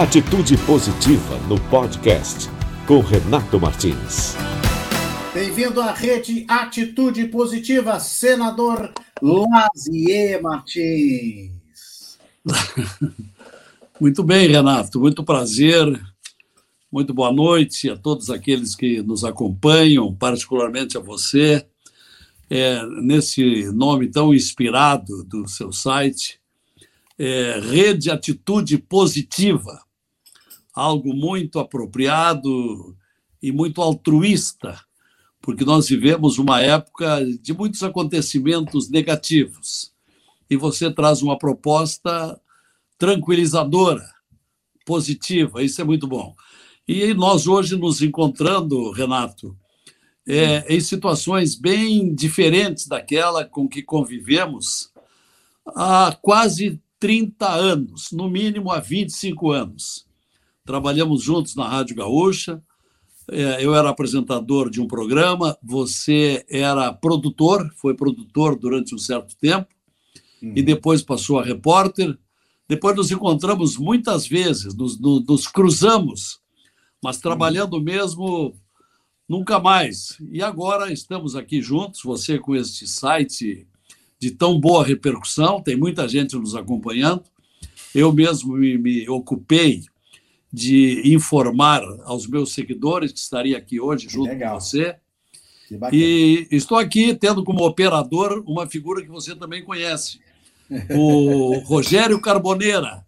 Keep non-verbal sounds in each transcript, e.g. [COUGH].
Atitude Positiva no podcast com Renato Martins. Bem-vindo à rede Atitude Positiva, senador Lazier Martins. [LAUGHS] Muito bem, Renato, muito prazer. Muito boa noite a todos aqueles que nos acompanham, particularmente a você, é, nesse nome tão inspirado do seu site, é, Rede Atitude Positiva, algo muito apropriado e muito altruísta, porque nós vivemos uma época de muitos acontecimentos negativos. E você traz uma proposta tranquilizadora, positiva, isso é muito bom. E nós hoje nos encontrando, Renato, é, em situações bem diferentes daquela com que convivemos há quase 30 anos, no mínimo há 25 anos. Trabalhamos juntos na Rádio Gaúcha, é, eu era apresentador de um programa, você era produtor, foi produtor durante um certo tempo, uhum. e depois passou a repórter. Depois nos encontramos muitas vezes, nos, nos, nos cruzamos mas trabalhando mesmo nunca mais. E agora estamos aqui juntos, você com este site de tão boa repercussão, tem muita gente nos acompanhando. Eu mesmo me, me ocupei de informar aos meus seguidores que estaria aqui hoje junto Legal. com você. E estou aqui tendo como operador uma figura que você também conhece, [LAUGHS] o Rogério Carboneira,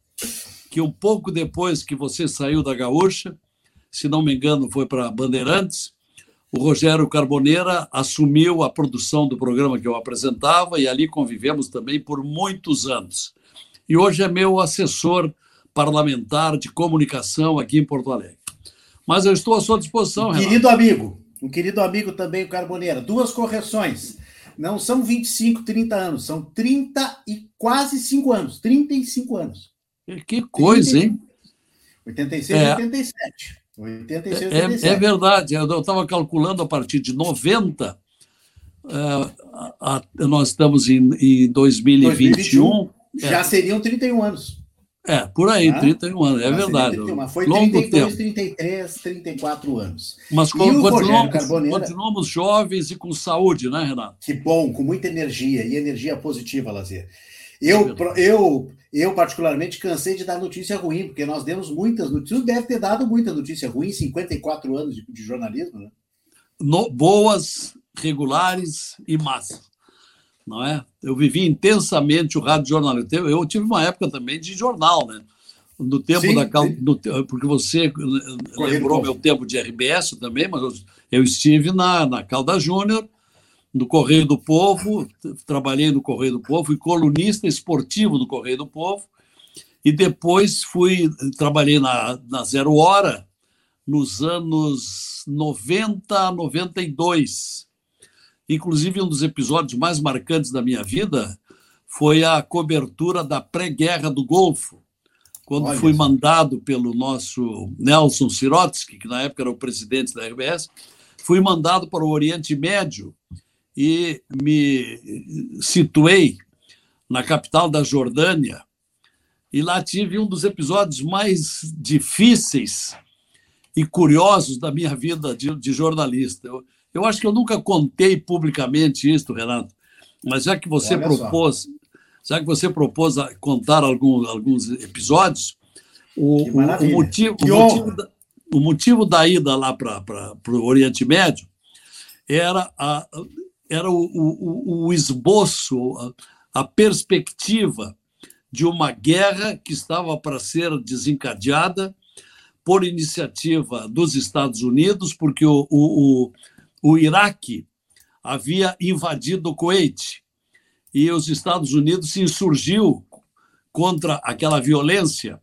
que um pouco depois que você saiu da Gaúcha, se não me engano, foi para Bandeirantes. O Rogério Carboneira assumiu a produção do programa que eu apresentava e ali convivemos também por muitos anos. E hoje é meu assessor parlamentar de comunicação aqui em Porto Alegre. Mas eu estou à sua disposição, um Querido amigo, um querido amigo também, o Carboneira. Duas correções. Não são 25, 30 anos, são 30 e quase 5 anos, 35 anos. Que coisa, 30, hein? 86 e é. 87. 86, é, é, verdade, eu estava calculando a partir de 90, é, a, a, nós estamos em, em 2021. 2021 já é. seriam 31 anos. É, por aí, ah, 31 anos, é verdade. 31, foi Longo 32, tempo. 33, 34 anos. Mas continuamos, continuamos jovens e com saúde, né, Renato? Que bom, com muita energia, e energia positiva, Lazer. Eu, eu eu, particularmente, cansei de dar notícia ruim, porque nós demos muitas notícias. Deve ter dado muita notícia ruim, 54 anos de, de jornalismo, né? No, boas, regulares e más. Não é? Eu vivi intensamente o rádio jornalismo. Eu, eu tive uma época também de jornal, né? No tempo sim, da sim. No, porque você Correio lembrou meu tempo de RBS também, mas eu, eu estive na, na Calda Júnior, no Correio do Povo, trabalhei no Correio do Povo, fui colunista esportivo do Correio do Povo, e depois fui trabalhei na, na Zero Hora nos anos 90 a 92. Inclusive, um dos episódios mais marcantes da minha vida foi a cobertura da pré-guerra do Golfo, quando Olha fui isso. mandado pelo nosso Nelson Sirotsky, que na época era o presidente da RBS, fui mandado para o Oriente Médio e me situei na capital da Jordânia e lá tive um dos episódios mais difíceis e curiosos da minha vida de, de jornalista. Eu, eu, acho que eu nunca contei publicamente isso, Renato, mas já que você Olha propôs, só. já que você propôs contar algum, alguns episódios, o, o, motivo, o motivo, da, o motivo da ida lá para o Oriente Médio era a, era o, o, o esboço, a, a perspectiva de uma guerra que estava para ser desencadeada por iniciativa dos Estados Unidos, porque o, o, o, Iraque havia invadido o Kuwait e os Estados Unidos se insurgiu contra aquela violência.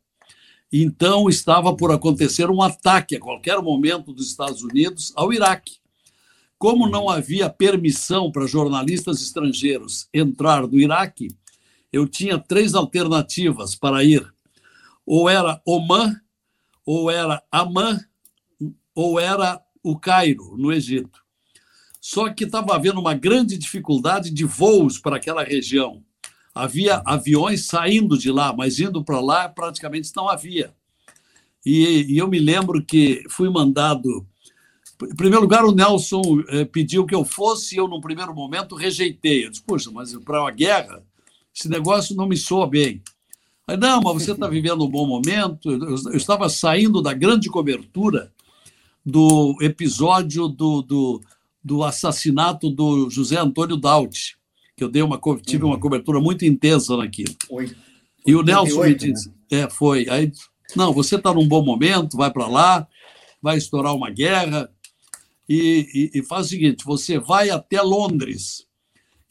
Então estava por acontecer um ataque a qualquer momento dos Estados Unidos ao Iraque. Como não havia permissão para jornalistas estrangeiros entrar no Iraque, eu tinha três alternativas para ir. Ou era Oman, ou era Amman, ou era o Cairo, no Egito. Só que estava havendo uma grande dificuldade de voos para aquela região. Havia aviões saindo de lá, mas indo para lá praticamente não havia. E, e eu me lembro que fui mandado. Em primeiro lugar, o Nelson eh, pediu que eu fosse, e eu, no primeiro momento, rejeitei. Eu disse, poxa, mas para uma guerra, esse negócio não me soa bem. Aí, não, mas você está vivendo um bom momento. Eu, eu, estava saindo da grande cobertura do episódio do, do, do assassinato do José Antônio Daut, que eu dei uma, tive uma uhum. cobertura muito intensa naquilo. Oi. E o Nelson me disse, né? é, foi. Aí, não, você está num bom momento, vai para lá, vai estourar uma guerra e, e, e, faz o seguinte: você vai até Londres.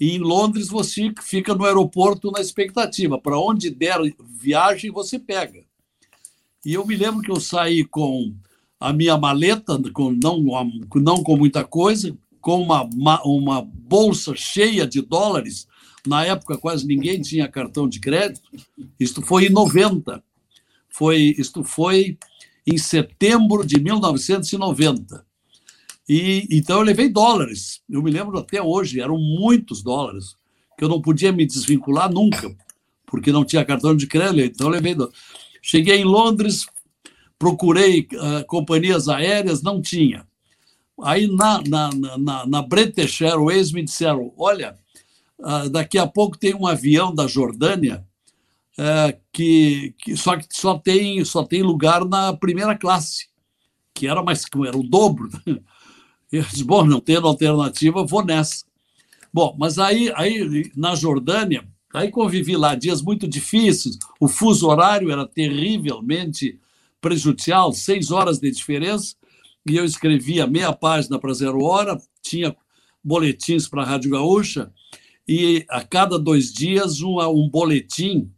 E em Londres você fica no aeroporto na expectativa. Para onde der viagem, você pega. E eu me lembro que eu saí com a minha maleta, com, não, não com muita coisa, com uma, uma bolsa cheia de dólares. Na época, quase ninguém tinha cartão de crédito. Isto foi em 90. Foi, isto foi em setembro de 1990. E, então eu levei dólares. Eu me lembro até hoje, eram muitos dólares, que eu não podia me desvincular nunca, porque não tinha cartão de crédito. Então eu levei dólares. Cheguei em Londres, procurei uh, companhias aéreas, não tinha. Aí na, na, na, na British Airways me disseram: olha, uh, daqui a pouco tem um avião da Jordânia uh, que, que, só, que só, tem, só tem lugar na primeira classe, que era mais era o dobro. [LAUGHS] Eu disse: bom, não tendo alternativa, vou nessa. Bom, mas aí, aí na Jordânia, aí convivi lá dias muito difíceis, o fuso horário era terrivelmente prejudicial, seis horas de diferença, e eu escrevia meia página para Zero Hora, tinha boletins para a Rádio Gaúcha, e a cada dois dias um, um boletim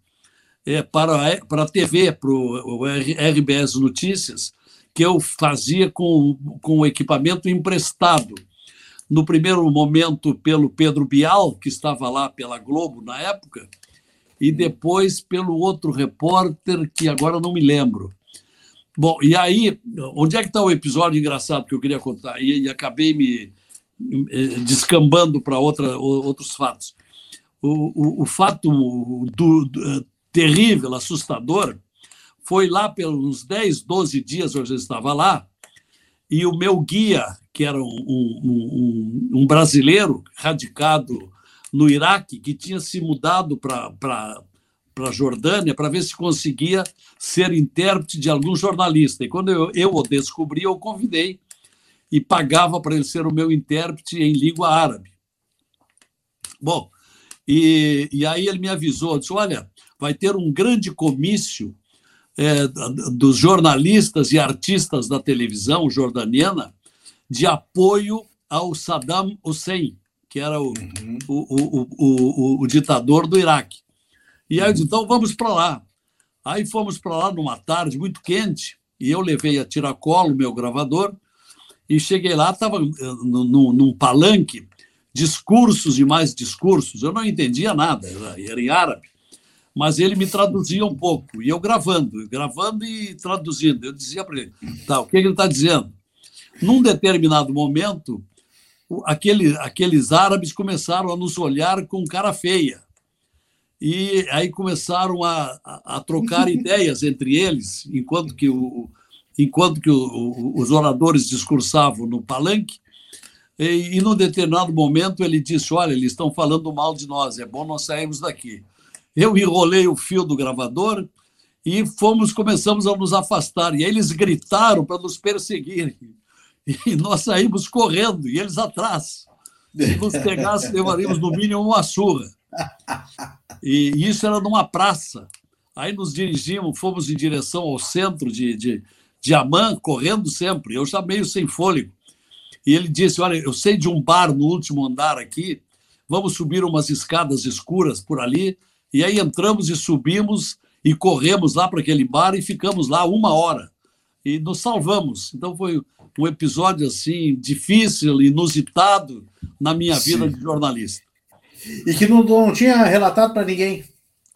é, para, para a TV, para o RBS Notícias, que eu fazia com, com equipamento emprestado. No primeiro momento, pelo Pedro Bial, que estava lá pela Globo na época, e depois pelo outro repórter, que agora não me lembro. Bom, e aí, onde é que está o episódio engraçado que eu queria contar? E, e acabei me descambando para outros fatos. O, o, o fato do, do, terrível, assustador, foi lá pelos 10, 12 dias eu já estava lá, e o meu guia, que era um, um, um, um brasileiro radicado no Iraque, que tinha se mudado para para a Jordânia para ver se conseguia ser intérprete de algum jornalista. E quando eu, eu o descobri, eu o convidei e pagava para ele ser o meu intérprete em língua árabe. Bom, e, e aí ele me avisou, disse, olha, vai ter um grande comício é, dos jornalistas e artistas da televisão jordaniana de apoio ao Saddam Hussein, que era o, uhum. o, o, o, o, ditador do Iraque. E aí eu disse, então vamos para lá. Aí fomos para lá numa tarde muito quente, e eu levei a tiracolo, meu gravador, e cheguei lá, estava eh, num, palanque, discursos e mais discursos. Eu não entendia nada, era, em árabe, mas ele me traduzia um pouco, e eu gravando, gravando e traduzindo. Eu dizia para ele, tá, o que ele está dizendo? Num determinado momento, aquele, aqueles árabes começaram a nos olhar com cara feia e aí começaram a, a, a trocar [LAUGHS] ideias entre eles, enquanto que, o, enquanto que o, o, os oradores discursavam no palanque, e, e num determinado momento ele disse, olha, eles estão falando mal de nós, é bom nós sairmos daqui. Eu enrolei o fio do gravador e fomos, começamos a nos afastar, e aí eles gritaram para nos perseguirem, e nós saímos correndo, e eles atrás. Se nos pegassem, levaríamos no mínimo uma surra. E isso era numa praça. Aí nos dirigimos, fomos em direção ao centro de, de, de Amã, correndo sempre. Eu já meio sem fôlego. E ele disse: Olha, eu sei de um bar no último andar aqui, vamos subir umas escadas escuras por ali. E aí entramos e subimos e corremos lá para aquele bar e ficamos lá uma hora. E nos salvamos. Então foi um episódio assim difícil, inusitado na minha Sim. vida de jornalista. E que não, não tinha relatado para ninguém.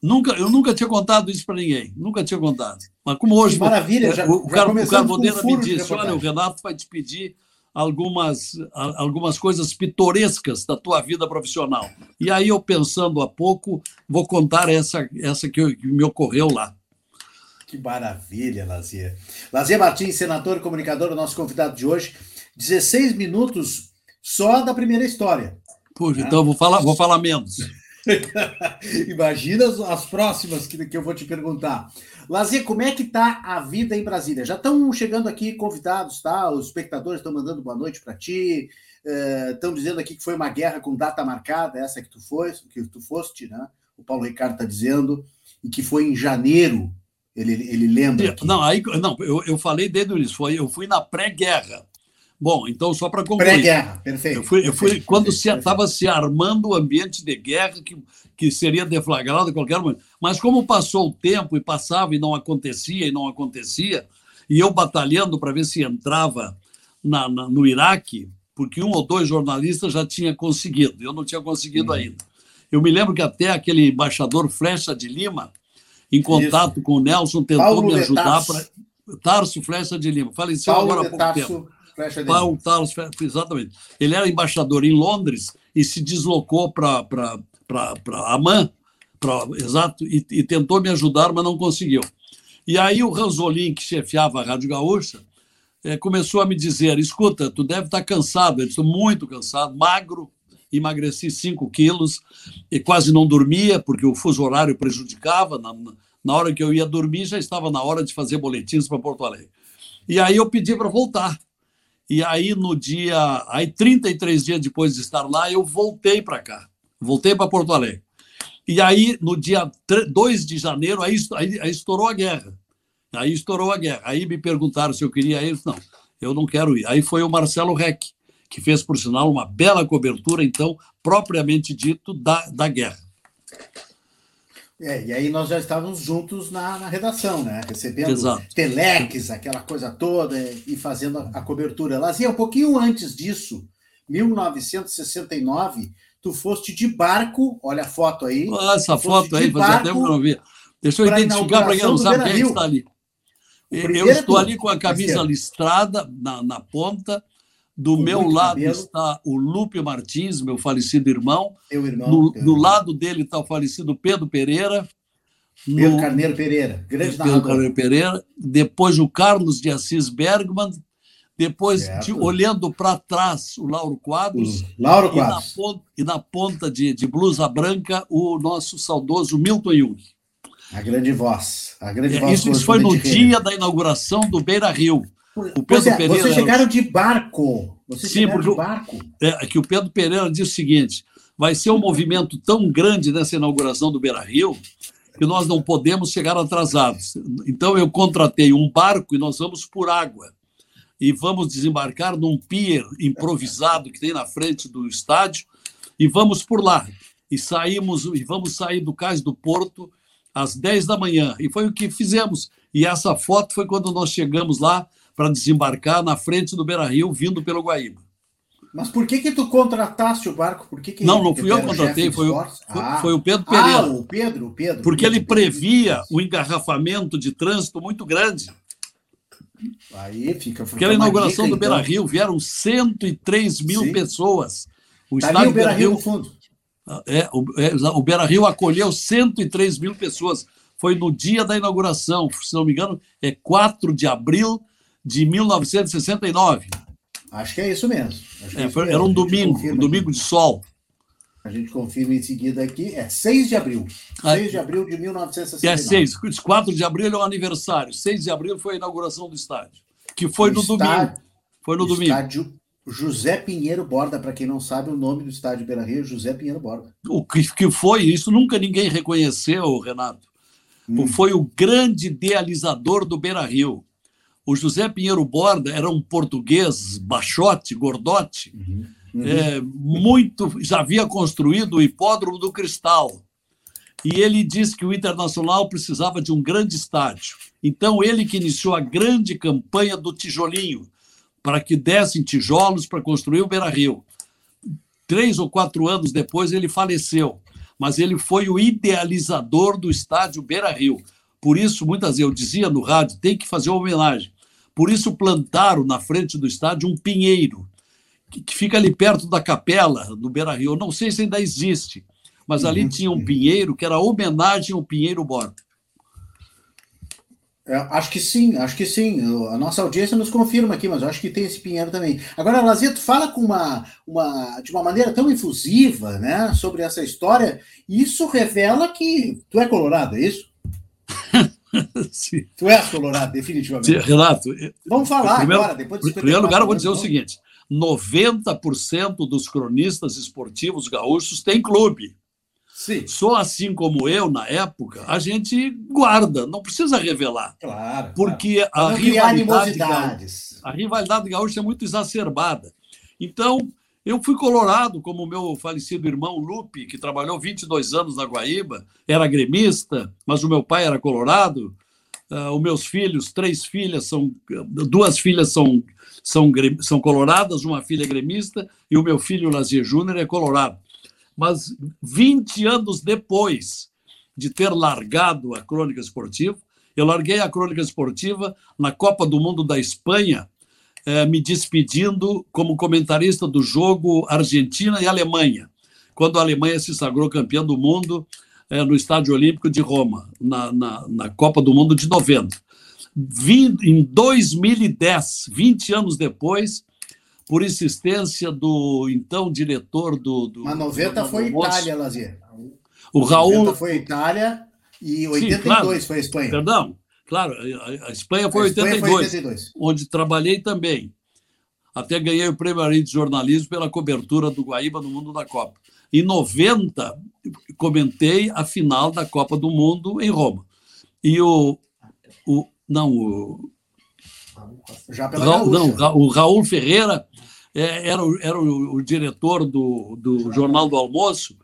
Nunca, eu nunca tinha contado isso para ninguém, nunca tinha contado. Mas como hoje. Que maravilha, já, o, já o Carboneira me disse: olha, o Renato vai te pedir algumas, algumas coisas pitorescas da tua vida profissional. E aí, eu pensando há pouco, vou contar essa, essa que, que me ocorreu lá. Que maravilha, Lazier. Lazier Martins, senador e comunicador, nosso convidado de hoje. 16 minutos só da primeira história. Puxa, né? então eu vou falar, vou falar menos. [LAUGHS] Imagina as próximas que, que eu vou te perguntar. Lazier, como é que está a vida em Brasília? Já estão chegando aqui convidados, tá? Os espectadores estão mandando boa noite para ti. Estão uh, dizendo aqui que foi uma guerra com data marcada, essa que tu foi, que tu foste, né? O Paulo Ricardo está dizendo, e que foi em janeiro. Ele, ele lembra. Não, aí não, eu, eu falei desde o início, foi, eu fui na pré-guerra. Bom, então, só para concluir. Pré-guerra, perfeito. Eu fui, eu fui perfeito, quando estava se, se, armando o ambiente de guerra que, que seria deflagrado a qualquer momento. Mas como passou o tempo e passava e não acontecia e não acontecia, e eu batalhando para ver se entrava na, na, no Iraque, porque um ou dois jornalistas já tinha conseguido, eu não tinha conseguido uhum. ainda. Eu me lembro que até aquele embaixador Flecha de Lima, em contato Isso. com o Nelson, tentou Paulo me ajudar para. Tarso Flecha de Lima, faleceu Paulo agora há pouco Tarso. tempo. Paulo Talos, exatamente. Ele era embaixador em Londres e se deslocou para Amman, pra, exato, e, e, tentou me ajudar, mas não conseguiu. E aí o Ranzolin, que chefiava a Rádio Gaúcha, é, começou a me dizer: escuta, tu deve estar cansado. Eu estou muito cansado, magro, emagreci 5 quilos e quase não dormia, porque o fuso horário prejudicava. Na, na hora que eu ia dormir, já estava na hora de fazer boletins para Porto Alegre. E aí eu pedi para voltar. E aí, no dia. Aí, 33 dias depois de estar lá, eu voltei para cá. Voltei para Porto Alegre. E aí, no dia 2 de janeiro, aí, aí, aí, estourou a guerra. Aí estourou a guerra. Aí me perguntaram se eu queria ir. Não, eu não quero ir. Aí foi o Marcelo Reck, que fez, por sinal, uma bela cobertura, então, propriamente dito, da, da guerra. É, e aí nós já estávamos juntos na, na redação, né? Recebendo Exato. telex, aquela coisa toda, e fazendo a, a cobertura. Lazia, um pouquinho antes disso, 1969, tu foste de barco, olha a foto aí. Olha essa foto aí, fazia tempo que eu não via. Deixa eu identificar para quem não sabe quem é está ali. Eu estou ali com a camisa listrada na, na ponta, do meu lado cabelo. está o Lupe Martins, meu falecido irmão. Meu irmão. No, do lado dele está o falecido Pedro Pereira. Pedro no, Carneiro Pereira, grande Pedro Carneiro Pereira. Depois o Carlos de Assis Bergman. Depois, de, olhando para trás, o Lauro Quadros. O Lauro Quadros. E na ponta, e na ponta de, de, blusa branca, o nosso saudoso Milton Jung. A grande voz. A grande é, voz isso, isso foi no dia da inauguração do Beira Rio. O Pedro é, Pereira. Vocês chegaram de barco. Vocês Sim, porque de barco. É, é que o Pedro Pereira disse o seguinte: vai ser um movimento tão grande nessa inauguração do Beira Rio que nós não podemos chegar atrasados. Então eu contratei um barco e nós vamos por água. E vamos desembarcar num pier improvisado que tem na frente do estádio e vamos por lá. E saímos e vamos sair do cais do porto às 10 da manhã. E foi o que fizemos. E essa foto foi quando nós chegamos lá para desembarcar na frente do Beira Rio, vindo pelo Guaíba. Mas por que que tu contrataste o barco? Por que que não, não fui eu que contratei, foi, o, ah. foi o Pedro Pereira. Ah, o Pedro, o Pedro. Porque ele previa o engarrafamento de trânsito muito grande. Aí fica. Porque a inauguração dica, do Beira Rio vieram 103 mil Sim. pessoas. O tá estádio o Beira Rio no fundo. É, o, é, o Beira Rio acolheu 103 mil pessoas. Foi no dia da inauguração, se não me engano, é 4 de abril de 1969. Acho que é isso mesmo. É, é isso era um domingo, um domingo de sol. A gente confirma em seguida aqui. É 6 de abril. 6 de abril de 1969. É 6. 4 de abril é o aniversário. 6 de abril foi a inauguração do estádio. Que foi no estádio, domingo. Foi no domingo. Estádio José Pinheiro Borda, para quem não sabe, o nome do estádio Beira Rio é José Pinheiro Borda. O que, que foi, isso nunca ninguém reconheceu, Renato. Hum. Foi o grande idealizador do Beira Rio. O José Pinheiro Borda era um português baixote, gordote, uhum. Uhum. É, muito, já havia construído o hipódromo do Cristal. E ele disse que o Internacional precisava de um grande estádio. Então, ele que iniciou a grande campanha do tijolinho, para que dessem tijolos para construir o Beira Rio. Três ou quatro anos depois, ele faleceu, mas ele foi o idealizador do estádio Beira Rio. Por isso, muitas vezes eu dizia no rádio: tem que fazer uma homenagem. Por isso plantaram na frente do estádio um pinheiro, que, que fica ali perto da capela do Beira Rio. Eu não sei se ainda existe, mas ali uhum. tinha um pinheiro que era homenagem ao Pinheiro Borba. É, acho que sim, acho que sim. A nossa audiência nos confirma aqui, mas eu acho que tem esse Pinheiro também. Agora, Lazia, tu fala com uma, uma, de uma maneira tão efusiva, né, sobre essa história, isso revela que tu é colorado, é isso? [LAUGHS] [LAUGHS] Tu és colorado, definitivamente. Renato, vamos falar primeiro, agora, depois de Em primeiro lugar, eu vou dizer o seguinte: 90% dos cronistas esportivos gaúchos têm clube. Sim. Só assim como eu, na época, a gente guarda, não precisa revelar. Claro. Porque claro. A, rivalidade gaúcha, a rivalidade gaúcha é muito exacerbada. Então, eu fui colorado, como o meu falecido irmão Lupe, que trabalhou 22 anos na Guaíba, era gremista, mas o meu pai era colorado. Uh, os meus filhos, três filhas, são duas filhas são, são, são coloradas, uma filha é gremista, e o meu filho, Lazier Júnior, é colorado. Mas 20 anos depois de ter largado a crônica esportiva, eu larguei a crônica esportiva na Copa do Mundo da Espanha, eh, me despedindo como comentarista do jogo Argentina e Alemanha, quando a Alemanha se sagrou campeã do mundo eh, no Estádio Olímpico de Roma, na, na, na Copa do Mundo de 90. Vim, em 2010, 20 anos depois, por insistência do então diretor do. do Mas 90 do, foi Almoço. Itália, Lazier. O Raul. 90 foi Itália e 82 Sim, claro. foi a Espanha. Perdão, claro, a, Espanha foi, a Espanha 82, foi 82, onde trabalhei também. Até ganhei o prêmio Ari de jornalismo pela cobertura do Guaíba no Mundo da Copa. Em 90, comentei a final da Copa do Mundo em Roma. E o. o não, o. Já pela Raul, não, o Raul Ferreira é, era, o, era o, o diretor do, do Jornal do Almoço,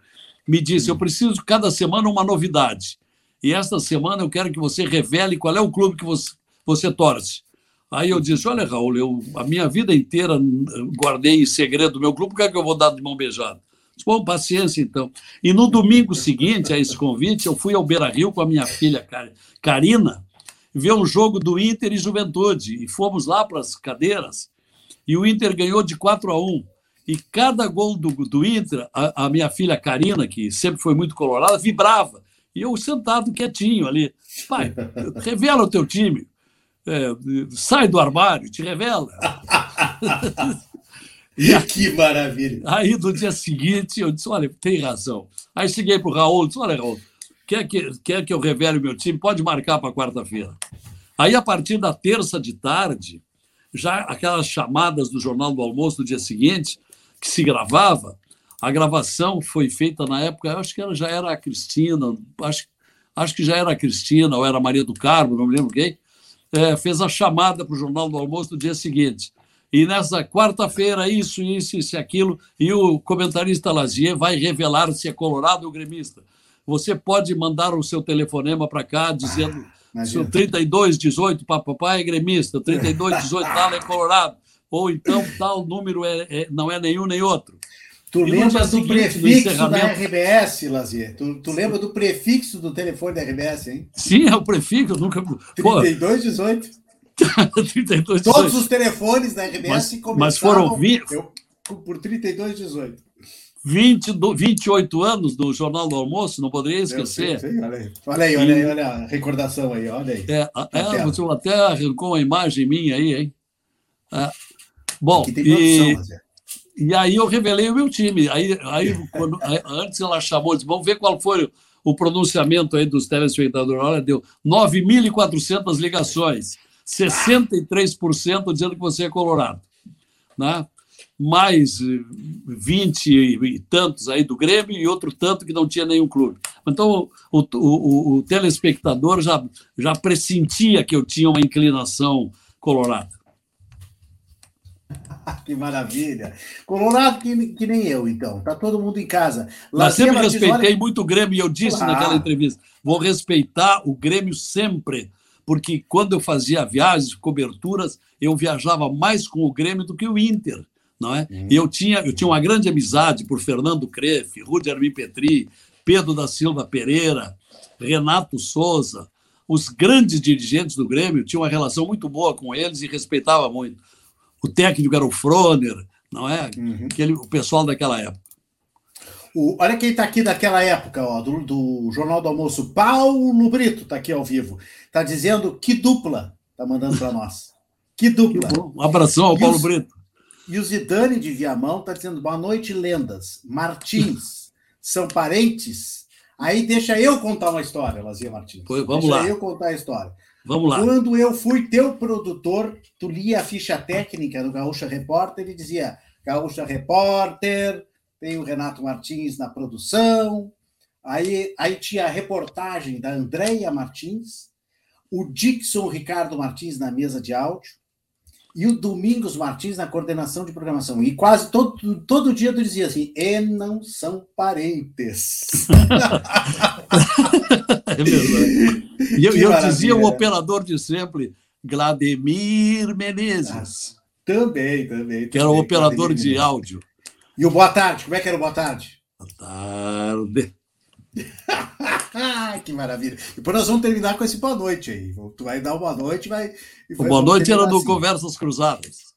me disse: Eu preciso cada semana uma novidade. E esta semana eu quero que você revele qual é o clube que você, você torce. Aí eu disse: Olha, Raul, eu a minha vida inteira guardei em segredo o meu clube, por que, é que eu vou dar de mão beijada? Disse, Bom, paciência então. E no domingo seguinte a esse convite, eu fui ao Beira Rio com a minha filha Karina ver um jogo do Inter e Juventude. E fomos lá para as cadeiras e o Inter ganhou de 4 a 1. E cada gol do, do Inter, a, a minha filha Karina, que sempre foi muito colorada, vibrava. E eu sentado quietinho ali. Pai, revela o teu time. É, sai do armário, te revela. [LAUGHS] e, que maravilha! Aí, no dia seguinte, eu disse: Olha, tem razão. Aí cheguei para o Raul disse: Olha, Raul, quer que, quer que eu revele o meu time? Pode marcar para quarta-feira. Aí, a partir da terça de tarde, já aquelas chamadas do Jornal do Almoço do dia seguinte, que se gravava, a gravação foi feita na época, acho que ela já era a Cristina, acho, acho que já era a Cristina, ou era a Maria do Carmo, não me lembro quem, é, fez a chamada para o Jornal do Almoço do dia seguinte. E nessa quarta-feira, isso, isso, isso e aquilo, e o comentarista Lazier vai revelar se é colorado ou gremista. Você pode mandar o seu telefonema para cá dizendo [LAUGHS] Imagina. 32, 18, papai é gremista, 32, 18, tal é colorado. Ou então tal número é, é não é nenhum nem outro. Tu e lembra do prefixo da RBS, Lazier? Tu, tu lembra do prefixo do telefone da RBS, hein? Sim, é o prefixo, nunca. 32, 18. 32, 18. Todos os telefones da RBS mas, começaram mas foram 20... eu, por 32, 18. 20, 28 anos do Jornal do Almoço, não poderia esquecer. Olha aí, olha aí, olha, aí, olha a recordação aí, olha aí. É, é, você até arrancou uma imagem minha aí, hein? É, bom, e, e aí eu revelei o meu time. Aí, aí, [LAUGHS] quando, antes ela chamou, disse, vamos ver qual foi o pronunciamento aí dos telespectadores. Olha, deu 9.400 ligações, 63% dizendo que você é colorado. Né? mais 20 e tantos aí do Grêmio e outro tanto que não tinha nenhum clube. Então, o, o, o telespectador já, já pressentia que eu tinha uma inclinação colorada. [LAUGHS] que maravilha. Colorado que, que nem eu, então. Tá todo mundo em casa. Mas sempre respeitei muito o Grêmio e eu disse naquela entrevista: vou respeitar o Grêmio sempre, porque quando eu fazia viagens, coberturas, eu viajava mais com o Grêmio do que o Inter não é? Uhum. E eu tinha, eu tinha uma grande amizade por Fernando Crefe, Rudi Armin Petri, Pedro da Silva Pereira, Renato Souza, os grandes dirigentes do Grêmio, tinha uma relação muito boa com eles e respeitava muito. O técnico era o Froner, não é? Uhum. Aquele, o pessoal daquela época. O, olha quem está aqui daquela época, ó, do, do, Jornal do Almoço. Paulo Brito está aqui ao vivo. Está dizendo que dupla. Está mandando para nós. Que [LAUGHS] dupla. Que um abração ao e Paulo Brito. E o Zidane de Viamão está dizendo boa noite, lendas. Martins, [LAUGHS] são parentes? Aí deixa eu contar uma história, Lazia Martins. Pois, vamos deixa lá. eu contar a história. Vamos lá. Quando eu fui teu produtor, tu lia a ficha técnica do Gaúcha Repórter e dizia: Gaúcha Repórter, tem o Renato Martins na produção. Aí, aí tinha a reportagem da Andréia Martins, o Dixon Ricardo Martins na mesa de áudio e o Domingos Martins na coordenação de programação. E quase todo, todo dia tu dizia assim: e não são parentes. [LAUGHS] é verdade. E eu, eu dizia o operador de sempre, Glademir Menezes. Ah, também, também. Que era o operador de áudio. E o boa tarde, como é que era o boa tarde? Boa tarde. [LAUGHS] que maravilha. Depois nós vamos terminar com esse boa noite aí. Tu vai dar uma boa noite vai. O boa noite era do assim. Conversas Cruzadas.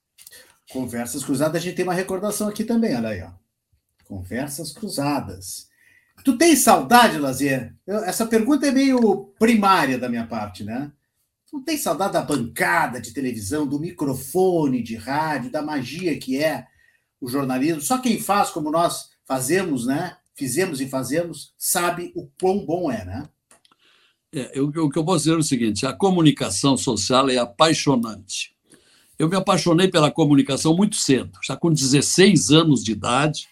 Conversas Cruzadas, a gente tem uma recordação aqui também, olha aí, ó. Conversas Cruzadas. Tu tem saudade, Lazer? Eu, essa pergunta é meio primária da minha parte, né? Tu não tem saudade da bancada de televisão, do microfone de rádio, da magia que é o jornalismo. Só quem faz como nós fazemos, né? Fizemos e fazemos, sabe o quão bom é, né? É, eu, o que eu posso dizer é o seguinte: a comunicação social é apaixonante. Eu me apaixonei pela comunicação muito cedo, já com 16 anos de idade,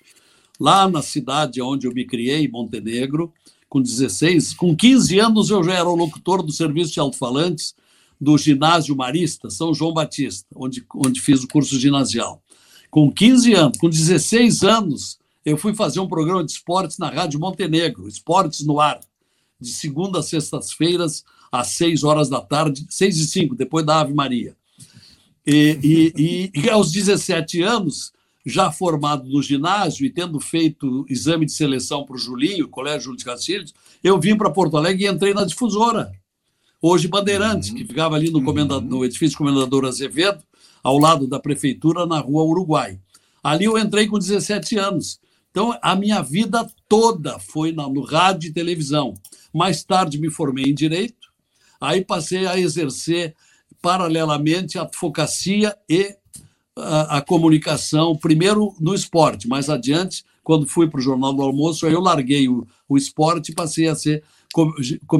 lá na cidade onde eu me criei, Montenegro, com 16, com 15 anos eu já era o locutor do serviço de alto-falantes do ginásio Marista, São João Batista, onde, onde fiz o curso ginasial. Com 15 anos, com 16 anos, eu fui fazer um programa de esportes na Rádio Montenegro, Esportes no Ar, de segunda a sextas-feiras, às 6 horas da tarde, 6 e 5, depois da Ave Maria. E, e, e, e aos 17 anos, já formado no ginásio e tendo feito exame de seleção para o Julinho, Colégio Júlio de Castilhos, eu vim para Porto Alegre e entrei na difusora. Hoje Bandeirantes, uhum. que ficava ali no, uhum. no edifício Comendador Azevedo, ao lado da prefeitura, na rua Uruguai. Ali eu entrei com 17 anos. Então, a minha vida toda foi no rádio e televisão. Mais tarde me formei em direito, aí passei a exercer paralelamente a advocacia e a, a comunicação, primeiro no esporte, mais adiante, quando fui para o Jornal do Almoço, aí eu larguei o, o esporte e passei a ser com, com,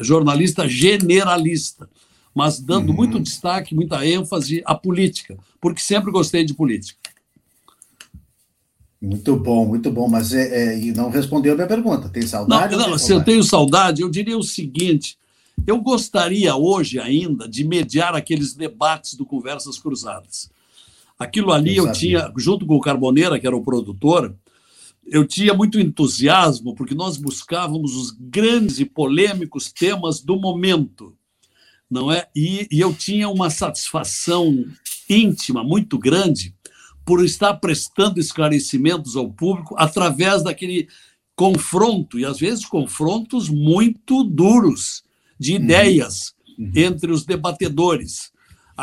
jornalista generalista mas dando uhum. muito destaque, muita ênfase à política, porque sempre gostei de política. Muito bom, muito bom, mas é, é, não respondeu a minha pergunta. Tem saudade? Não, não se eu tenho saudade, eu diria o seguinte: eu gostaria hoje ainda de mediar aqueles debates do Conversas Cruzadas. Aquilo ali eu, eu tinha, junto com o Carboneira, que era o produtor, eu tinha muito entusiasmo, porque nós buscávamos os grandes e polêmicos temas do momento não é? E, e eu tinha uma satisfação íntima muito grande por estar prestando esclarecimentos ao público através daquele confronto, e às vezes confrontos muito duros, de uhum. ideias uhum. entre os debatedores.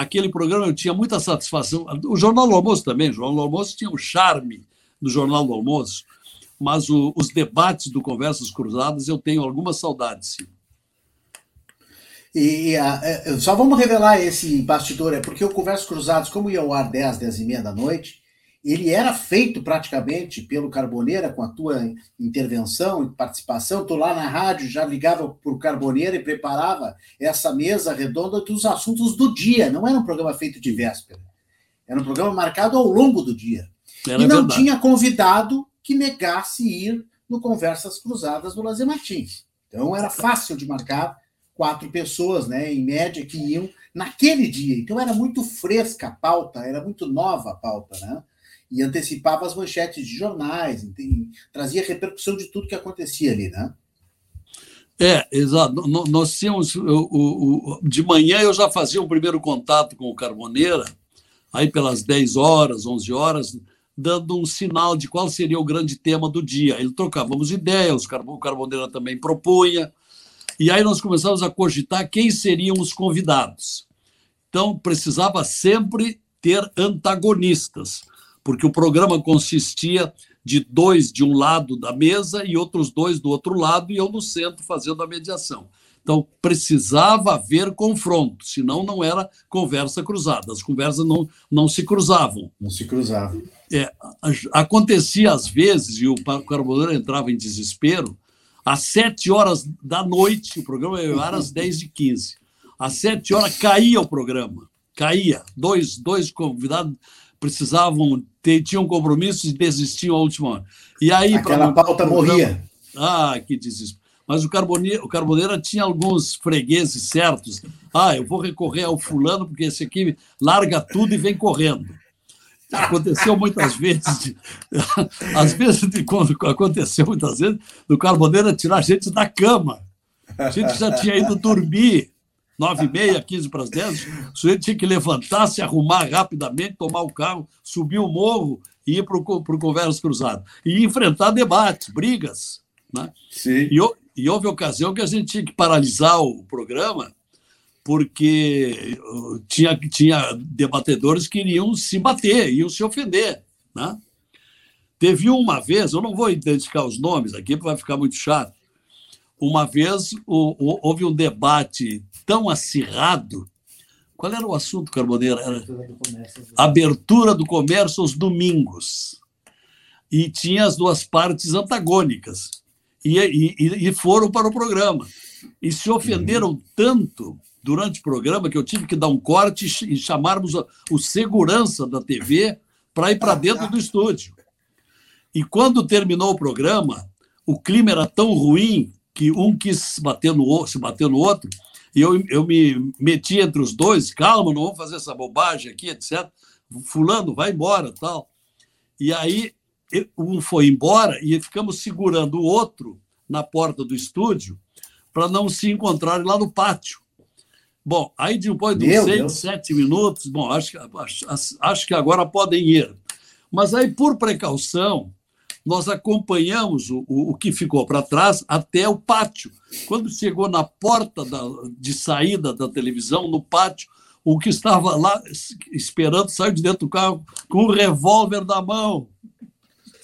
Aquele programa eu tinha muita satisfação. O Jornal do Almoço também, o Jornal do Almoço tinha o charme do Jornal do Almoço, mas o, os debates do Conversas Cruzadas eu tenho alguma saudade, sim. E, e só vamos revelar esse bastidor, é porque o Conversos Cruzados, como ia ao ar 10, 10 e meia da noite, ele era feito praticamente pelo Carboneira, com a tua intervenção e participação. Tu lá na rádio já ligava para o Carboneira e preparava essa mesa redonda dos assuntos do dia. Não era um programa feito de véspera. Era um programa marcado ao longo do dia. Era e não verdade. tinha convidado que negasse ir no Conversas Cruzadas do Lazer Martins. Então era fácil de marcar quatro pessoas, né, em média, que iam naquele dia. Então era muito fresca a pauta, era muito nova a pauta, né? E antecipava as manchetes de jornais, trazia repercussão de tudo que acontecia ali, né? É, exato. Nós tínhamos. De manhã eu já fazia o primeiro contato com o Carboneira, aí pelas 10 horas, 11 horas, dando um sinal de qual seria o grande tema do dia. Ele trocávamos ideias, o Carboneira também propunha, e aí nós começamos a cogitar quem seriam os convidados. Então, precisava sempre ter antagonistas, porque o programa consistia de dois de um lado da mesa e outros dois do outro lado, e eu no centro fazendo a mediação. Então, precisava haver confronto, senão não era conversa cruzada. As conversas não, não se cruzavam. Não se cruzavam. É, acontecia às vezes, e o Carboneiro entrava em desespero, às sete horas da noite, o programa era às dez e quinze. Às sete horas caía o programa, caía. Dois, dois convidados precisavam, ter, tinham compromissos e desistiam à última hora. E aí, Aquela pauta programa, morria. Ah, que desespero mas o Carboneira, o Carboneira tinha alguns fregueses certos. Ah, eu vou recorrer ao fulano, porque esse aqui larga tudo e vem correndo. Aconteceu muitas vezes, [LAUGHS] às vezes, quando aconteceu muitas vezes, do Carboneira tirar a gente da cama. A gente já tinha ido dormir, nove e meia, quinze para as dez, o sujeito tinha que levantar, se arrumar rapidamente, tomar o carro, subir o morro e ir para o Converso Cruzado. E enfrentar debates, brigas. Né? Sim. E, e houve ocasião que a gente tinha que paralisar o programa porque tinha, tinha debatedores que iriam se bater, iam se ofender. Né? Teve uma vez, eu não vou identificar os nomes aqui, porque vai ficar muito chato. Uma vez o, o, houve um debate tão acirrado. Qual era o assunto, Carboneira? Era abertura do comércio aos domingos. E tinha as duas partes antagônicas e, e, e foram para o programa. E se ofenderam uhum. tanto durante o programa que eu tive que dar um corte e chamarmos o segurança da TV para ir para dentro do estúdio. E quando terminou o programa, o clima era tão ruim que um quis bater no, se bater no outro, e eu, eu me meti entre os dois, calma, não vamos fazer essa bobagem aqui, etc. Fulano, vai embora, tal. E aí um foi embora e ficamos segurando o outro na porta do estúdio para não se encontrarem lá no pátio. Bom, aí depois de uns seis, Deus. sete minutos, bom, acho, acho, acho que agora podem ir. Mas aí, por precaução, nós acompanhamos o, o, que ficou para trás até o pátio. Quando chegou na porta da, de saída da televisão, no pátio, o que estava lá esperando saiu de dentro do carro com o revólver na mão.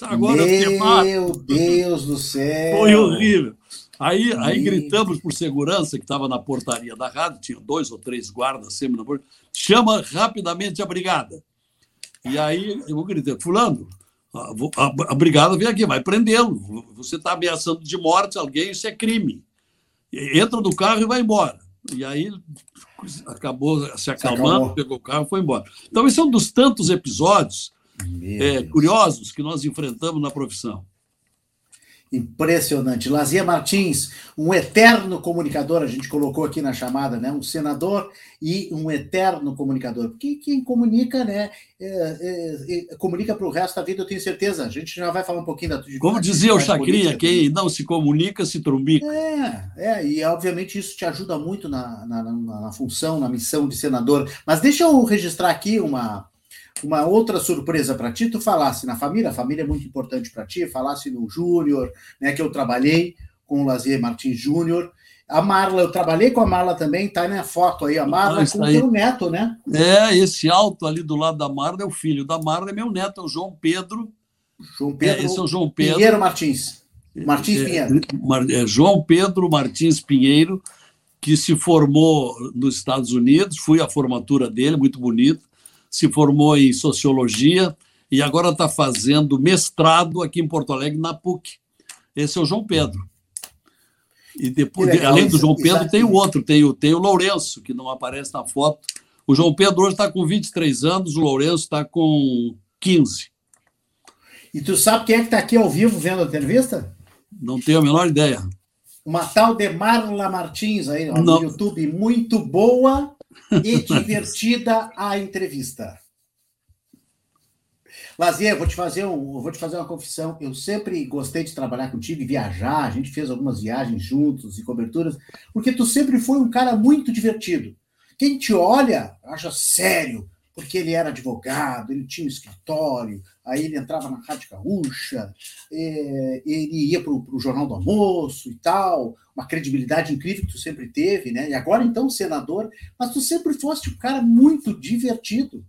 Agora Meu Deus do [LAUGHS] céu! Foi horrível. Aí, aí gritamos por segurança, que estava na portaria da rádio, tinha dois ou três guardas sempre na portaria, chama rapidamente a brigada. E aí eu gritei, fulano, a, a, a brigada vem aqui, vai prendê-lo. Você está ameaçando de morte alguém, isso é crime. Entra no carro e vai embora. E aí acabou se acalmando, pegou o carro e foi embora. Então, esse é um dos tantos episódios é, curiosos que nós enfrentamos na profissão. Impressionante. Lazia Martins, um eterno comunicador, a gente colocou aqui na chamada, né? Um senador e um eterno comunicador. Porque quem comunica, né? É, é, é, comunica para o resto da vida, eu tenho certeza. A gente já vai falar um pouquinho da. Como dizia o Chacrinha, quem não se comunica, se trumbica. É, é, e obviamente isso te ajuda muito na, na, na, na função, na missão de senador. Mas deixa eu registrar aqui uma uma outra surpresa para ti, tu falasse na família, a família é muito importante para ti, falasse no Júnior, né, que eu trabalhei com o Lazier Martins Júnior. A Marla, eu trabalhei com a Marla também, tá na foto aí, a Marla ah, com o teu neto, né? É, esse alto ali do lado da Marla é o filho da Marla, é meu neto, é o João Pedro. João Pedro. É, esse é o João Pedro. Pinheiro Martins. Martins é, Pinheiro. É, João Pedro Martins Pinheiro, que se formou nos Estados Unidos, fui à formatura dele, muito bonito se formou em sociologia e agora está fazendo mestrado aqui em Porto Alegre, na PUC. Esse é o João Pedro. E depois, legal, além do João Pedro, tem o outro, tem o, tem o Lourenço, que não aparece na foto. O João Pedro hoje está com 23 anos, o Lourenço está com 15. E tu sabe quem é que está aqui ao vivo vendo a entrevista? Não tenho a menor ideia. Uma tal de Marla Martins aí ó, no YouTube, muito boa e divertida a entrevista. Lazier, vou te fazer um, vou te fazer uma confissão. Eu sempre gostei de trabalhar contigo e viajar. A gente fez algumas viagens juntos e coberturas, porque tu sempre foi um cara muito divertido. Quem te olha acha sério, porque ele era advogado, ele tinha um escritório, aí ele entrava na Rádio Gaúcha, é, ele ia para o Jornal do Almoço e tal, uma credibilidade incrível que tu sempre teve, né? E agora, então, senador, mas tu sempre foste um cara muito divertido.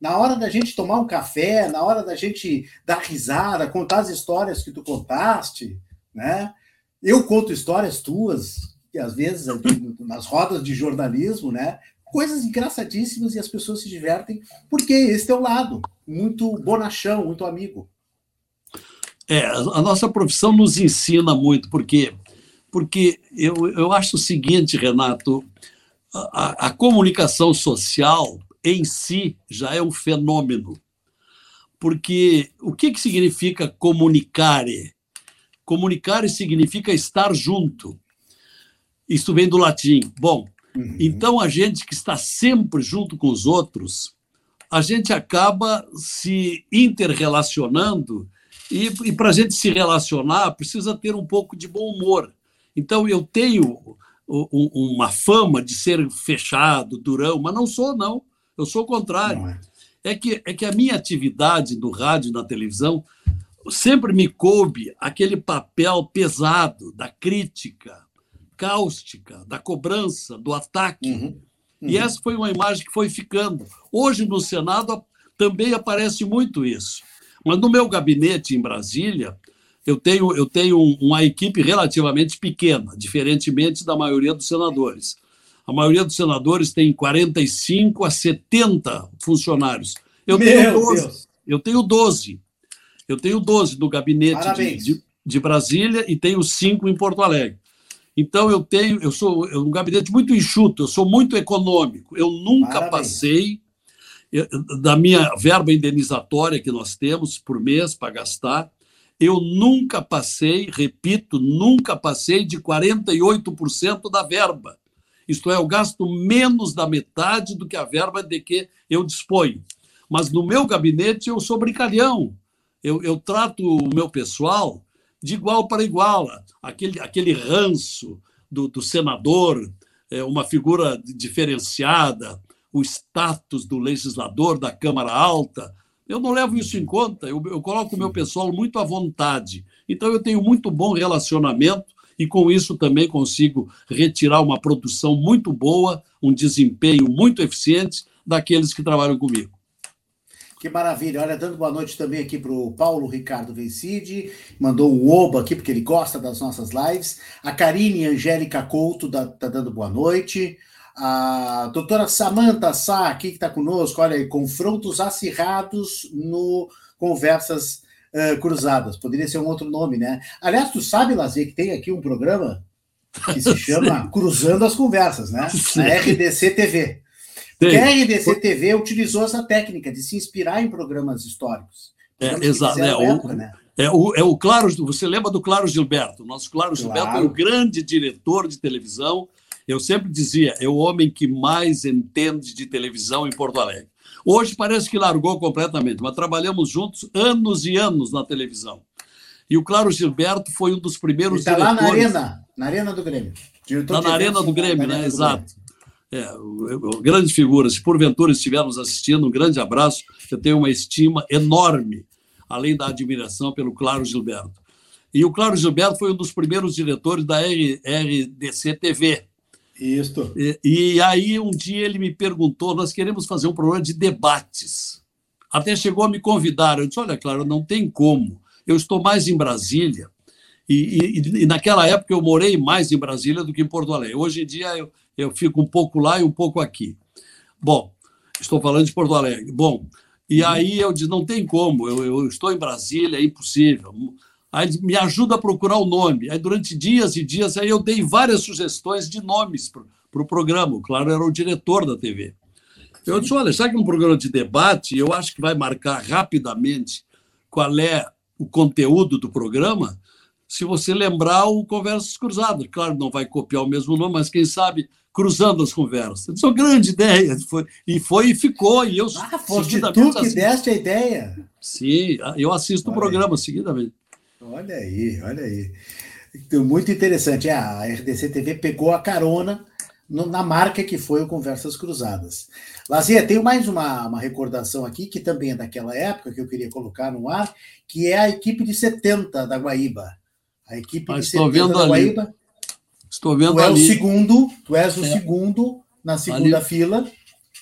na hora da gente tomar um café, na hora da gente dar risada, contar as histórias que tu contaste, né? Eu conto histórias tuas, que às vezes [LAUGHS] nas rodas de jornalismo, né? Coisas engraçadíssimas e as pessoas se divertem, porque esse é o lado, muito bonachão, muito amigo. É, a nossa profissão nos ensina muito, porque porque eu, eu acho o seguinte, Renato, a, a comunicação social em si já é um fenômeno. Porque o que, que significa comunicare? Comunicare significa estar junto. Isso vem do latim. Bom, uhum. então a gente que está sempre junto com os outros, a gente acaba se interrelacionando e, e para a gente se relacionar precisa ter um pouco de bom humor. Então eu tenho uma fama de ser fechado, durão, mas não sou, não. Eu sou o contrário. É. é. que, é que a minha atividade no rádio e na televisão sempre me coube aquele papel pesado da crítica, cáustica, da cobrança, do ataque. Uhum. Uhum. E essa foi uma imagem que foi ficando. Hoje, no Senado, também aparece muito isso. Mas no meu gabinete em Brasília, eu tenho, eu tenho uma equipe relativamente pequena, diferentemente da maioria dos senadores. A maioria dos senadores tem 45 a 70 funcionários. Eu Meu tenho 12. Deus. Eu tenho 12. Eu tenho 12 no gabinete de, de, de, Brasília e tenho cinco em Porto Alegre. Então eu tenho, eu sou um gabinete muito enxuto, eu sou muito econômico. Eu nunca Parabéns. passei da minha verba indenizatória que nós temos por mês para gastar, eu nunca passei, repito, nunca passei de 48% da verba. Isto é, eu gasto menos da metade do que a verba de que eu disponho. Mas no meu gabinete eu sou brincalhão. Eu, eu trato o meu pessoal de igual para igual. Aquele, aquele ranço do, do senador, é, uma figura diferenciada, o status do legislador da Câmara Alta. Eu não levo isso em conta, eu, eu coloco o meu pessoal muito à vontade. Então, eu tenho muito bom relacionamento e com isso também consigo retirar uma produção muito boa, um desempenho muito eficiente daqueles que trabalham comigo. Que maravilha. Olha, dando boa noite também aqui para o Paulo Ricardo Vencide, mandou um oba aqui, porque ele gosta das nossas lives. A Karine Angélica Couto está dando boa noite. A doutora Samanta Sá, aqui que está conosco, olha aí, confrontos acirrados no Conversas uh, Cruzadas. Poderia ser um outro nome, né? Aliás, tu sabe, Lazer, que tem aqui um programa que se [LAUGHS] chama Cruzando as Conversas, né? Na RDC TV. Porque a RDC TV utilizou essa técnica de se inspirar em programas históricos. É, exato. É, época, o, né? é, o, é o Claro, você lembra do Claro Gilberto? O nosso Claro, claro. Gilberto é o grande diretor de televisão eu sempre dizia, é o homem que mais entende de televisão em Porto Alegre. Hoje parece que largou completamente, mas trabalhamos juntos anos e anos na televisão. E o Claro Gilberto foi um dos primeiros Está lá na Arena, na Arena do Grêmio. Está na Arena do Grêmio, né? Exato. É, grandes figuras. Se porventura estivermos assistindo, um grande abraço. Eu tenho uma estima enorme, além da admiração pelo Claro Gilberto. E o Claro Gilberto foi um dos primeiros diretores da RDC TV, isso. E, e, aí um dia ele me perguntou: nós queremos fazer um programa de debates. Até chegou a me convidar. Eu disse: olha, claro, não tem como. Eu estou mais em Brasília. E, e, e naquela época eu morei mais em Brasília do que em Porto Alegre. Hoje em dia eu, eu fico um pouco lá e um pouco aqui. Bom, estou falando de Porto Alegre. Bom, e aí eu disse: não tem como, eu, eu estou em Brasília, é impossível. Aí me ajuda a procurar o nome. Aí durante dias e dias aí eu dei várias sugestões de nomes para o pro programa. Claro, era o diretor da TV. Eu disse, olha, já que é um programa de debate, eu acho que vai marcar rapidamente qual é o conteúdo do programa, se você lembrar o Conversas Cruzadas. Claro, não vai copiar o mesmo nome, mas quem sabe cruzando as conversas. Isso é uma grande ideia. Foi, e foi e ficou. E eu, ah, foste tu que assisto. deste a ideia? Sim, eu assisto olha o programa aí. seguidamente. Olha aí, olha aí. Muito interessante. É, a RDC TV pegou a carona na marca que foi o Conversas Cruzadas. Lazia, tenho mais uma, uma recordação aqui, que também é daquela época, que eu queria colocar no ar, que é a equipe de 70 da Guaíba. A equipe ah, de 70 da ali. Estou vendo tu ali. é o segundo, tu és o é. segundo na segunda ali. fila.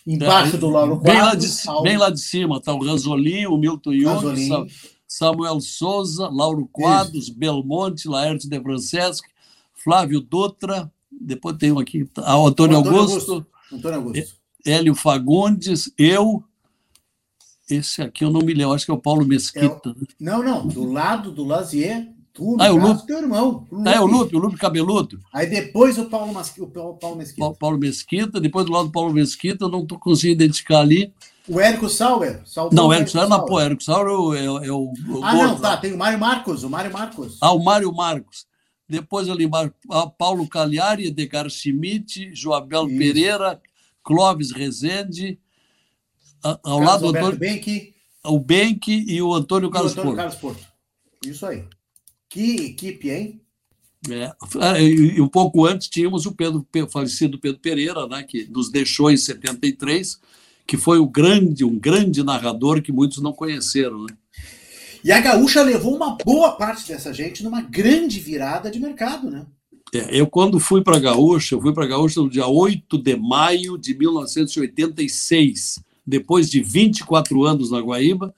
Embaixo é, do Lauro bem lá, de, bem lá de cima está o Ranzolin, o Milton Jung, Samuel Souza, Lauro Quadros, Isso. Belmonte, Laerte de Franceschi, Flávio Dutra, depois tem um aqui, ah, o Antônio, o Antônio Augusto, Augusto. Antônio Augusto. Hélio Fagundes, eu. Esse aqui eu não me lembro, acho que é o Paulo Mesquita. É. Não, não, do lado do Lazier, tu, ah, é o Lupe. teu irmão. O É, o Lupe, o Lupe Cabeludo. Aí depois o Paulo, Mas... o Paulo Mesquita. Paulo, Paulo Mesquita, depois do lado do Paulo Mesquita, eu não estou conseguindo identificar ali. O Érico Sauer? não, o Érico Sauer não, pô, Érico Sauer é, é, é o. Ah, não, tá, tem o Mário Marcos, o Mário Marcos. Ah, o Mário Marcos. Depois ali embaixo, Paulo Cagliari, Edgar Schmidt, Joabel Isso. Pereira, Clóvis Rezende, ao Carlos lado do Antônio. Benck. O Benck e o Antônio Carlos, o Antônio Carlos Porto. Isso aí. Que equipe, hein? É, ah, e um pouco antes tínhamos o Pedro, falecido Pedro Pereira, né, que nos deixou em 73, que foi o grande, um grande narrador que muitos não conheceram. Né? E a Gaúcha levou uma boa parte dessa gente numa grande virada de mercado, né? É, eu, quando fui para a Gaúcha, eu fui para a Gaúcha no dia 8 de maio de 1986, depois de 24 anos na Guaíba,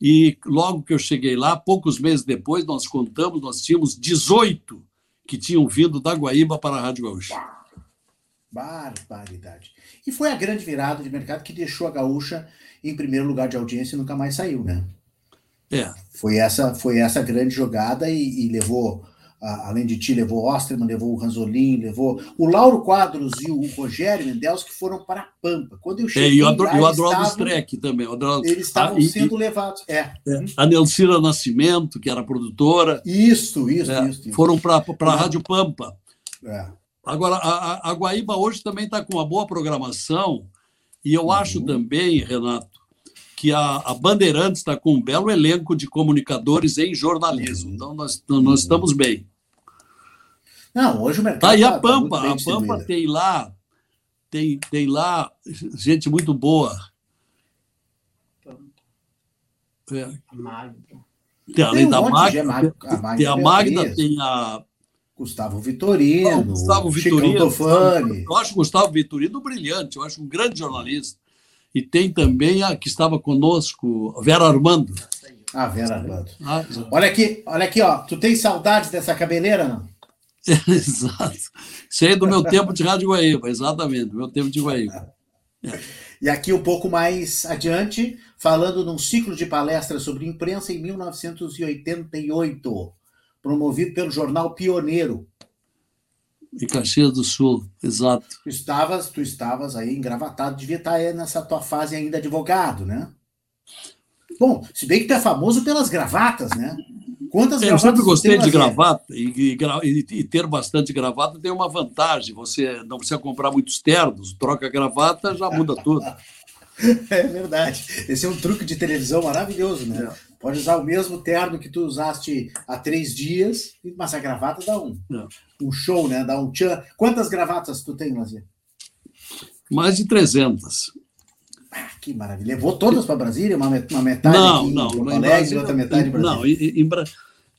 e logo que eu cheguei lá, poucos meses depois, nós contamos, nós tínhamos 18 que tinham vindo da Guaíba para a Rádio Gaúcha. Barbaridade. E foi a grande virada de mercado que deixou a Gaúcha em primeiro lugar de audiência e nunca mais saiu, né? É. Foi essa, foi essa grande jogada e, e levou, além de ti, levou Osterman, levou o Ranzolin, levou o Lauro Quadros e o Rogério Mendes que foram para a Pampa. Quando eu cheguei é, e o, o Adroaldo Streck também. Adroaldo, eles estavam ah, sendo e, levados. É. é. A Nelcira Nascimento, que era produtora. Isso, isso, é, isso, isso, Foram para a Rádio Pampa. É. Agora, a, a Guaíba hoje também está com uma boa programação, e eu uhum. acho também, Renato, que a, a Bandeirantes está com um belo elenco de comunicadores em jornalismo. Então, nós, nós estamos bem. Não, hoje o mercado. Aí tá, a Pampa, tá a Pampa tem lá, tem, tem lá gente muito boa. É. Tem, além tem um da Magda, Magda, tem a Magda, tem a. Gustavo Vitorino, Gustavo Vitorino, Tofani. Eu acho Gustavo Vitorino brilhante, eu acho um grande jornalista. E tem também a que estava conosco, Vera Armando. Ah, Vera Armando. Ah, olha aqui, olha aqui, ó. Tu tem saudades dessa cabeleira, não? [LAUGHS] Exato. Isso aí é do meu tempo de Rádio Guaíba, exatamente, do meu tempo de Guaíba. É. E aqui um pouco mais adiante, falando num ciclo de palestras sobre imprensa em 1988, promovido pelo jornal Pioneiro. Em Caxias do Sul, exato. Tu estavas, tu estavas aí engravatado, devia estar aí nessa tua fase ainda advogado, né? Bom, se bem que tu é famoso pelas gravatas, né? Quantas é, Eu sempre gostei de gravata e, e, e, ter bastante gravata tem uma vantagem. Você não precisa comprar muitos ternos, troca a gravata, já muda tudo. [LAUGHS] É verdade. Esse é um truque de televisão maravilhoso, né? É. Pode usar o mesmo terno que tu usaste há três dias, mas a gravata dá um, é. um show, né? Dá um tchan. Quantas gravatas tu tem, Lazia? Mais de 300. Ah, que maravilha. Levou todas para Brasília? Uma, uma metade não, aqui não, em Alegre, outra metade em Brasília? Não, em, em,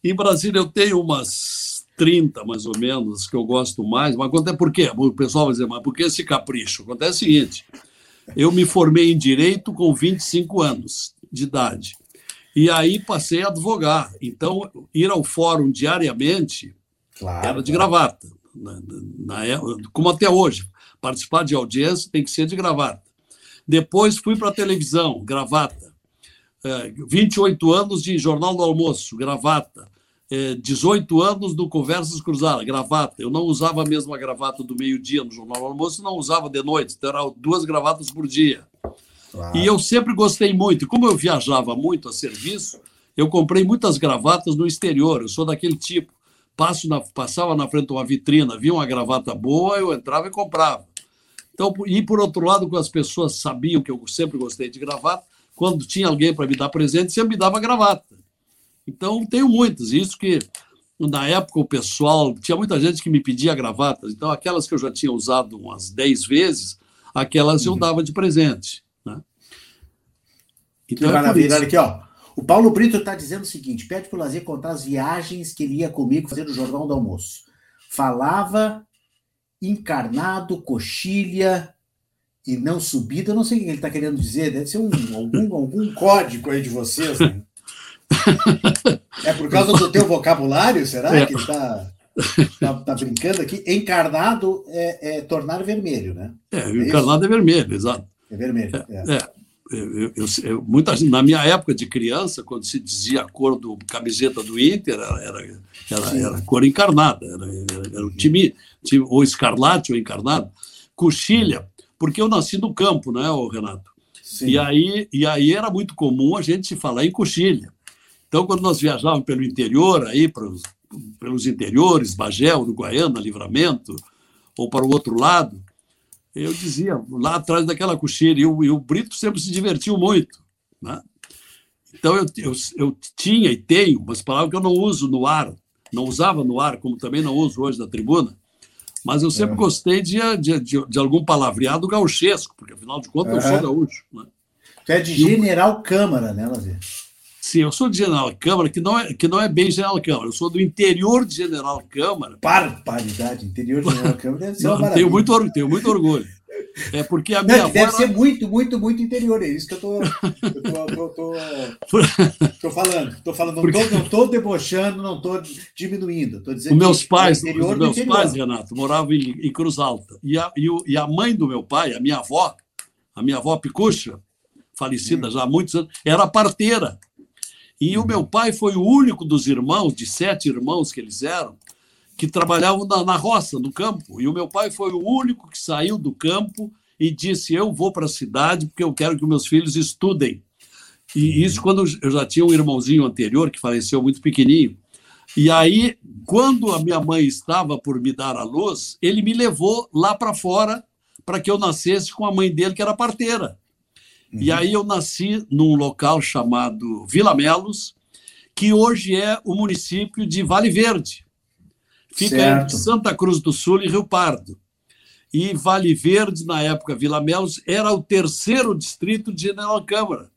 em, Brasília eu tenho umas 30, mais ou menos, que eu gosto mais. Mas acontece por quê? O pessoal vai dizer, mas por que esse capricho? Acontece o seguinte, eu me formei em Direito com 25 anos de idade. E aí passei a advogar. Então, ir ao fórum diariamente claro, era de gravata. Na, na, é, como até hoje. Participar de audiência tem que ser de gravata. Depois fui para a televisão, gravata. É, 28 anos de Jornal do Almoço, gravata. É, 18 anos do Conversas Cruzadas, gravata. Eu não usava a mesma gravata do meio-dia no Jornal do Almoço, não usava de noite, então eram duas gravatas por dia. Claro. E eu sempre gostei muito. Como eu viajava muito a serviço, eu comprei muitas gravatas no exterior. Eu sou daquele tipo. Passo na, passava na frente de uma vitrina, via uma gravata boa, eu entrava e comprava. Então, e por outro lado, quando as pessoas sabiam que eu sempre gostei de gravata, quando tinha alguém para me dar presente, sempre me dava gravata. Então, tenho muitas. Isso que, na época, o pessoal, tinha muita gente que me pedia gravatas. Então, aquelas que eu já tinha usado umas 10 vezes, aquelas uhum. eu dava de presente. Então, é maravilha, olha aqui, ó. O Paulo Brito está dizendo o seguinte: pede para o Lazer contar as viagens que ele ia comigo fazer o Jornal do Almoço. Falava encarnado, coxilha e não subida, eu não sei o que ele está querendo dizer, deve ser um, algum, algum código aí de vocês. Né? é por causa do teu vocabulário, será é. que está tá, tá, brincando aqui? Encarnado é, é, tornar vermelho, né? É, é encarnado é vermelho, exato. É vermelho. É. é. Eu, eu, eu, muita, na minha época de criança, quando se dizia a cor do camiseta do Inter, era, era, era, era cor encarnada, era, era, era o time ou escarlate ou encarnado. Coxilha, porque eu nasci no campo, não é, Renato? Sim. E aí, e aí era muito comum a gente falar em coxilha. Então, quando nós viajávamos pelo interior, aí pros, pelos interiores, Bagé, Uruguaiana, Livramento, ou para o outro lado, eu dizia, lá atrás daquela cocheira, e o, e o Brito sempre se divertiu muito. Né? Então, eu, eu, eu tinha e tenho umas palavras que eu não uso no ar, não usava no ar, como também não uso hoje na tribuna, mas eu sempre é. gostei de, de, de, de, algum palavreado gauchesco, porque afinal de contas é. eu sou gaúcho. Né? Tu é de General Câmara, né, Lazer? Sim, eu sou de General Câmara, que não é, que não é bem General Câmara, eu sou do interior de General Câmara. Barbaridade, interior de General Câmara deve ser não, tenho muito, tenho muito orgulho. É porque a minha não. Deve ser muito, muito, muito interior, é isso que eu tô, eu tô, tô, tô, tô falando. Tô falando, não, tô, não tô debochando, não tô diminuindo. Tô dizendo os meus pais, os meus pais, Renato, moravam em, em Cruz Alta. E a, e, o, e a mãe do meu pai, a minha avó, a minha avó Picucha, falecida hum. já há muitos anos, era parteira. E o meu pai foi o único dos irmãos, de sete irmãos que eles eram, que trabalhavam na, na roça, no campo. E o meu pai foi o único que saiu do campo e disse: Eu vou para a cidade porque eu quero que meus filhos estudem. E isso quando eu já tinha um irmãozinho anterior que faleceu muito pequenininho. E aí, quando a minha mãe estava por me dar a luz, ele me levou lá para fora para que eu nascesse com a mãe dele, que era parteira. Uhum. E aí eu nasci num local chamado Vila Melos, que hoje é o município de Vale Verde. Fica certo. entre Santa Cruz do Sul e Rio Pardo. E Vale Verde, na época Vila Melos, era o terceiro distrito de General Câmara.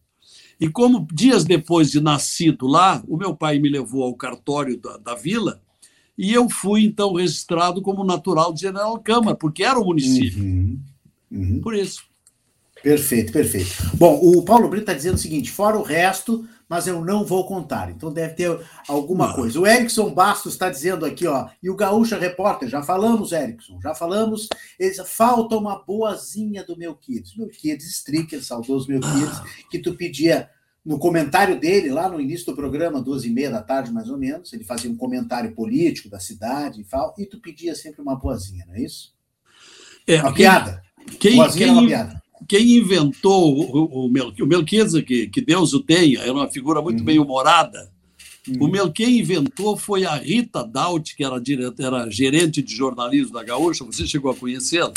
E como dias depois de nascido lá, o meu pai me levou ao cartório da, da vila e eu fui então registrado como natural de General Câmara, porque era o município. Uhum. Uhum. Por isso. Perfeito, perfeito. Bom, o Paulo Brito está dizendo o seguinte: fora o resto, mas eu não vou contar. Então deve ter alguma coisa. O Erickson Bastos está dizendo aqui, ó, e o Gaúcha Repórter, já falamos, Erickson, já falamos. Eles, falta uma boazinha do meu Kids. Meu Kids Stricker, saudoso meu Kids, que tu pedia no comentário dele, lá no início do programa, duas e meia da tarde, mais ou menos, ele fazia um comentário político da cidade e tal, e tu pedia sempre uma boazinha, não é isso? É, uma quem, piada. Quem, boazinha quem, uma piada quem inventou o, o, Mel, o que, que Deus o tenha, era uma figura muito uhum. bem humorada. Uhum. O Mel, quem inventou foi a Rita Daut, que era, diretor, era gerente de jornalismo da Gaúcha, você chegou a conhecê-la,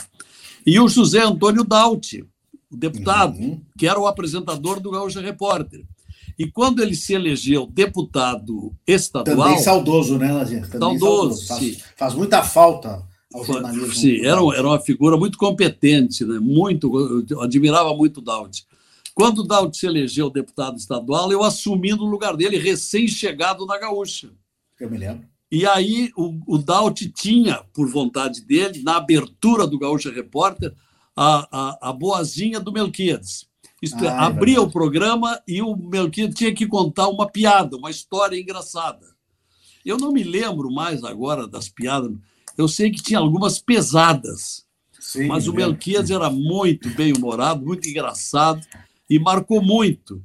e o José Antônio Daut, o deputado, uhum. que era o apresentador do Gaúcha Repórter. E quando ele se elegeu deputado estadual. Também saudoso, né, Lazinha? Saudoso, saudoso. Faz, faz muita falta ao jornalismo. Sim, era, era uma figura muito competente, né? muito, eu admirava muito o Daud. Quando o Daud se elegeu deputado estadual, eu assumi no lugar dele, recém-chegado na Gaúcha. Eu me lembro. E aí o, o Daut tinha, por vontade dele, na abertura do Gaúcha Repórter, a, a, a boazinha do Melquiades. Isto é, ah, é, abria é o programa e o Melquiades tinha que contar uma piada, uma história engraçada. Eu não me lembro mais agora das piadas, eu sei que tinha algumas pesadas, Sim, mas o Melquias era muito bem humorado, muito engraçado e marcou muito.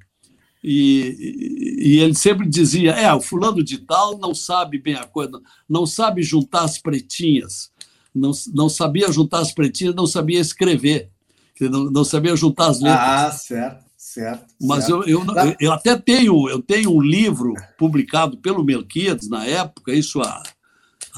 E, e, ele sempre dizia: é, o fulano de tal não sabe bem a coisa, não sabe juntar as pretinhas, não, não sabia juntar as pretinhas, não sabia escrever, não, não sabia juntar as letras. Ah, certo. Certo, Mas certo. Eu, eu, eu, até tenho, eu tenho um livro publicado pelo Melquiades na época, isso há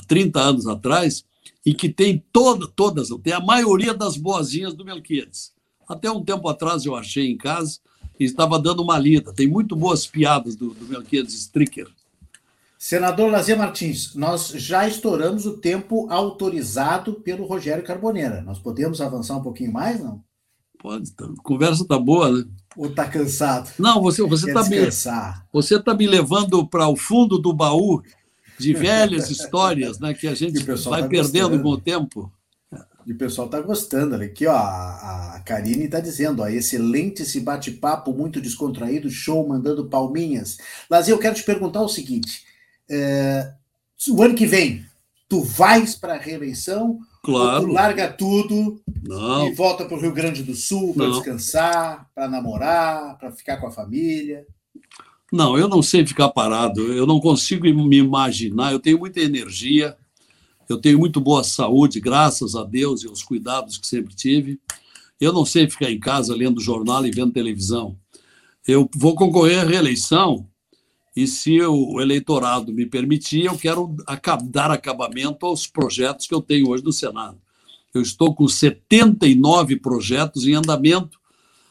30 anos atrás, e que tem toda, todas, tem a maioria das boazinhas do Melquiades. Até um tempo atrás eu achei em casa e estava dando uma lida. Tem muito boas piadas do, do Melquiades Stricker. Senador Lazier Martins, nós já estouramos o tempo autorizado pelo Rogério Carboneira. Nós podemos avançar um pouquinho mais, não? Pode, tá. a conversa tá boa, né? Ou tá cansado? Não, você você está me você tá me levando para o fundo do baú de velhas histórias né, que a gente vai tá perdendo com o tempo. E o pessoal está gostando. Aqui, ó, a, Karine está dizendo, ó, excelente esse bate-papo, muito descontraído, show, mandando palminhas. Lazer, eu quero te perguntar o seguinte: é, o ano que vem, tu vais para a reeleição? Claro. Tu larga tudo Não. e volta para o Rio Grande do Sul para descansar, para namorar, para ficar com a família? Não, eu não sei ficar parado. Eu não consigo me imaginar. Eu tenho muita energia, eu tenho muito boa saúde, graças a Deus e aos cuidados que sempre tive. Eu não sei ficar em casa lendo jornal e vendo televisão. Eu vou concorrer à reeleição e, se o eleitorado me permitir, eu quero dar acabamento aos projetos que eu tenho hoje no Senado. Eu estou com 79 projetos em andamento,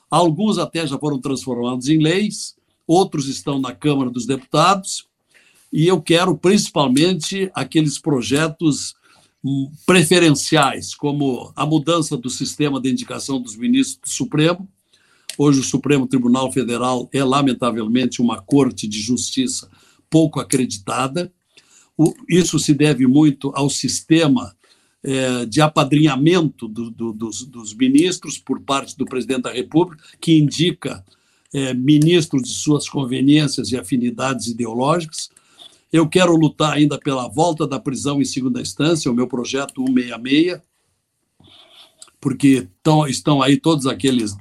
alguns até já foram transformados em leis, outros estão na Câmara dos Deputados, e eu quero principalmente aqueles projetos hum, preferenciais, como a mudança do sistema de indicação dos ministros do Supremo. Hoje, o Supremo Tribunal Federal é, lamentavelmente, uma corte de justiça pouco acreditada. Isso se deve muito ao sistema é, de apadrinhamento do, do, dos, dos ministros por parte do presidente da República, que indica é, ministros de suas conveniências e afinidades ideológicas. Eu quero lutar ainda pela volta da prisão em segunda instância, o meu projeto 166, porque tão, estão aí todos aqueles,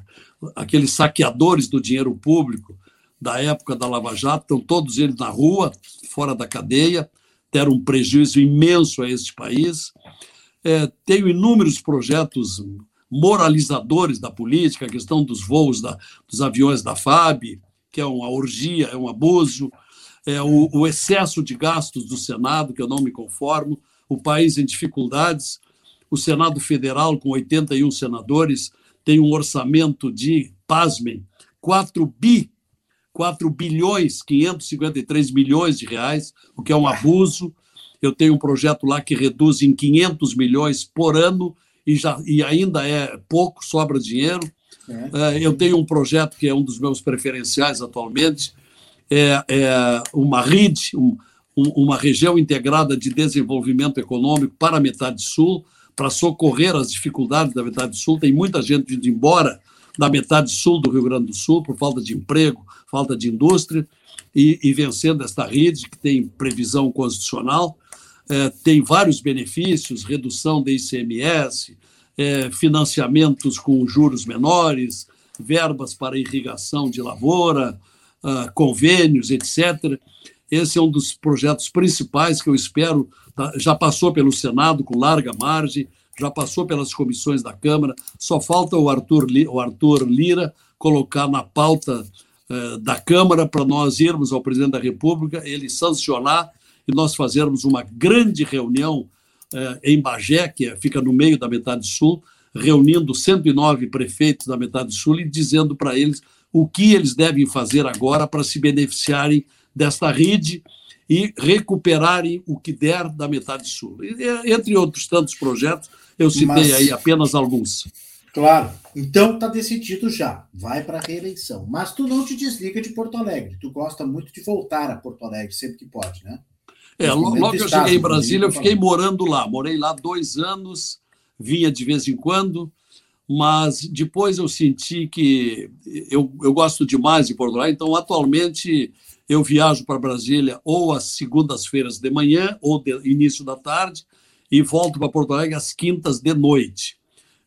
aqueles saqueadores do dinheiro público da época da Lava Jato, estão todos eles na rua, fora da cadeia, deram um prejuízo imenso a este país. É, tenho inúmeros projetos moralizadores da política, a questão dos voos da, dos aviões da FAB, que é uma orgia, é um abuso, é o, o excesso de gastos do Senado, que eu não me conformo, o país em dificuldades, o Senado Federal, com 81 senadores, tem um orçamento de, pasmem, 4 bi, 4 bilhões, 553 milhões de reais, o que é um abuso. Eu tenho um projeto lá que reduz em 500 milhões por ano e, já, e ainda é pouco, sobra dinheiro. É. Eu tenho um projeto que é um dos meus preferenciais atualmente, é, é uma RID, um, uma região integrada de desenvolvimento econômico para a metade sul, para socorrer as dificuldades da metade sul. Tem muita gente indo embora da metade sul do Rio Grande do Sul por falta de emprego, falta de indústria, e, e vencendo esta rede, que tem previsão constitucional, é, tem vários benefícios, redução da ICMS, é, financiamentos com juros menores, verbas para irrigação de lavoura, uh, convênios, etc. Esse é um dos projetos principais que eu espero, tá, já passou pelo Senado com larga margem, já passou pelas comissões da Câmara, só falta o Arthur, o Arthur Lira colocar na pauta uh, da Câmara para nós irmos ao presidente da República, ele sancionar e nós fazermos uma grande reunião uh, em Bagé, que é, fica no meio da metade sul, reunindo 109 prefeitos da metade sul e dizendo para eles o que eles devem fazer agora para se beneficiarem desta rede e recuperarem o que der da metade sul. Entre outros tantos projetos, eu citei Mas, aí apenas alguns. Claro. Então está decidido já. Vai para a reeleição. Mas tu não te desliga de Porto Alegre. Tu gosta muito de voltar a Porto Alegre sempre que pode, né? É, logo que eu cheguei em Brasília, eu fiquei morando lá. Morei lá dois anos, vinha de vez em quando mas depois eu senti que eu, eu gosto demais de Porto Alegre, então atualmente eu viajo para Brasília ou às segundas-feiras de manhã ou de, início da tarde e volto para Porto Alegre às quintas de noite.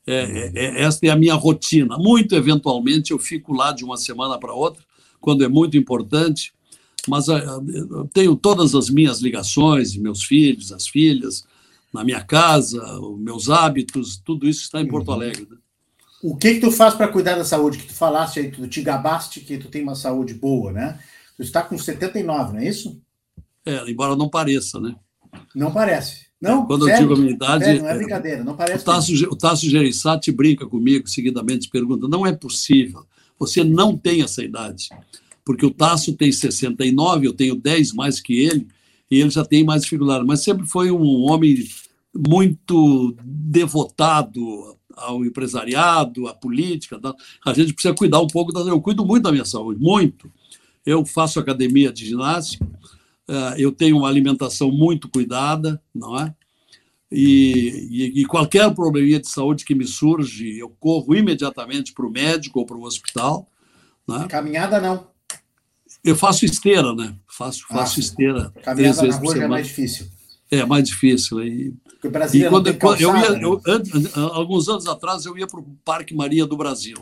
É, é, é, esta é a minha rotina. Muito eventualmente eu fico lá de uma semana para outra, quando é muito importante, mas é, eu tenho todas as minhas ligações, meus filhos, as filhas, na minha casa, os meus hábitos, tudo isso está em Porto uhum. Alegre. Né? O que que tu faz para cuidar da saúde? Que tu falaste aí, tu te gabaste que tu tem uma saúde boa, né? Tu está com 79, não é isso? É, embora não pareça, né? Não parece. Não, Quando sério, eu digo a minha idade. Sério, não é brincadeira, não parece. O Tasso, o Tasso Gereissati brinca comigo seguidamente, pergunta: não é possível, você não tem essa idade. Porque o Tasso tem 69, eu tenho 10 mais que ele, e ele já tem mais dificuldade. Mas sempre foi um homem muito devotado ao empresariado, à política. A gente precisa cuidar um pouco da. Eu cuido muito da minha saúde, muito. Eu faço academia de ginástica, eh, eu tenho uma alimentação muito cuidada, não é? E, e, e, qualquer probleminha de saúde que me surge, eu corro imediatamente para o médico ou para o hospital. Né? Caminhada não. Eu faço esteira, né? Faço, ah, faço esteira. Caminhada na rua é mais difícil. É mais difícil. E, e quando, calçada, eu ia, né? eu, alguns anos atrás, eu ia para o Parque Maria do Brasil.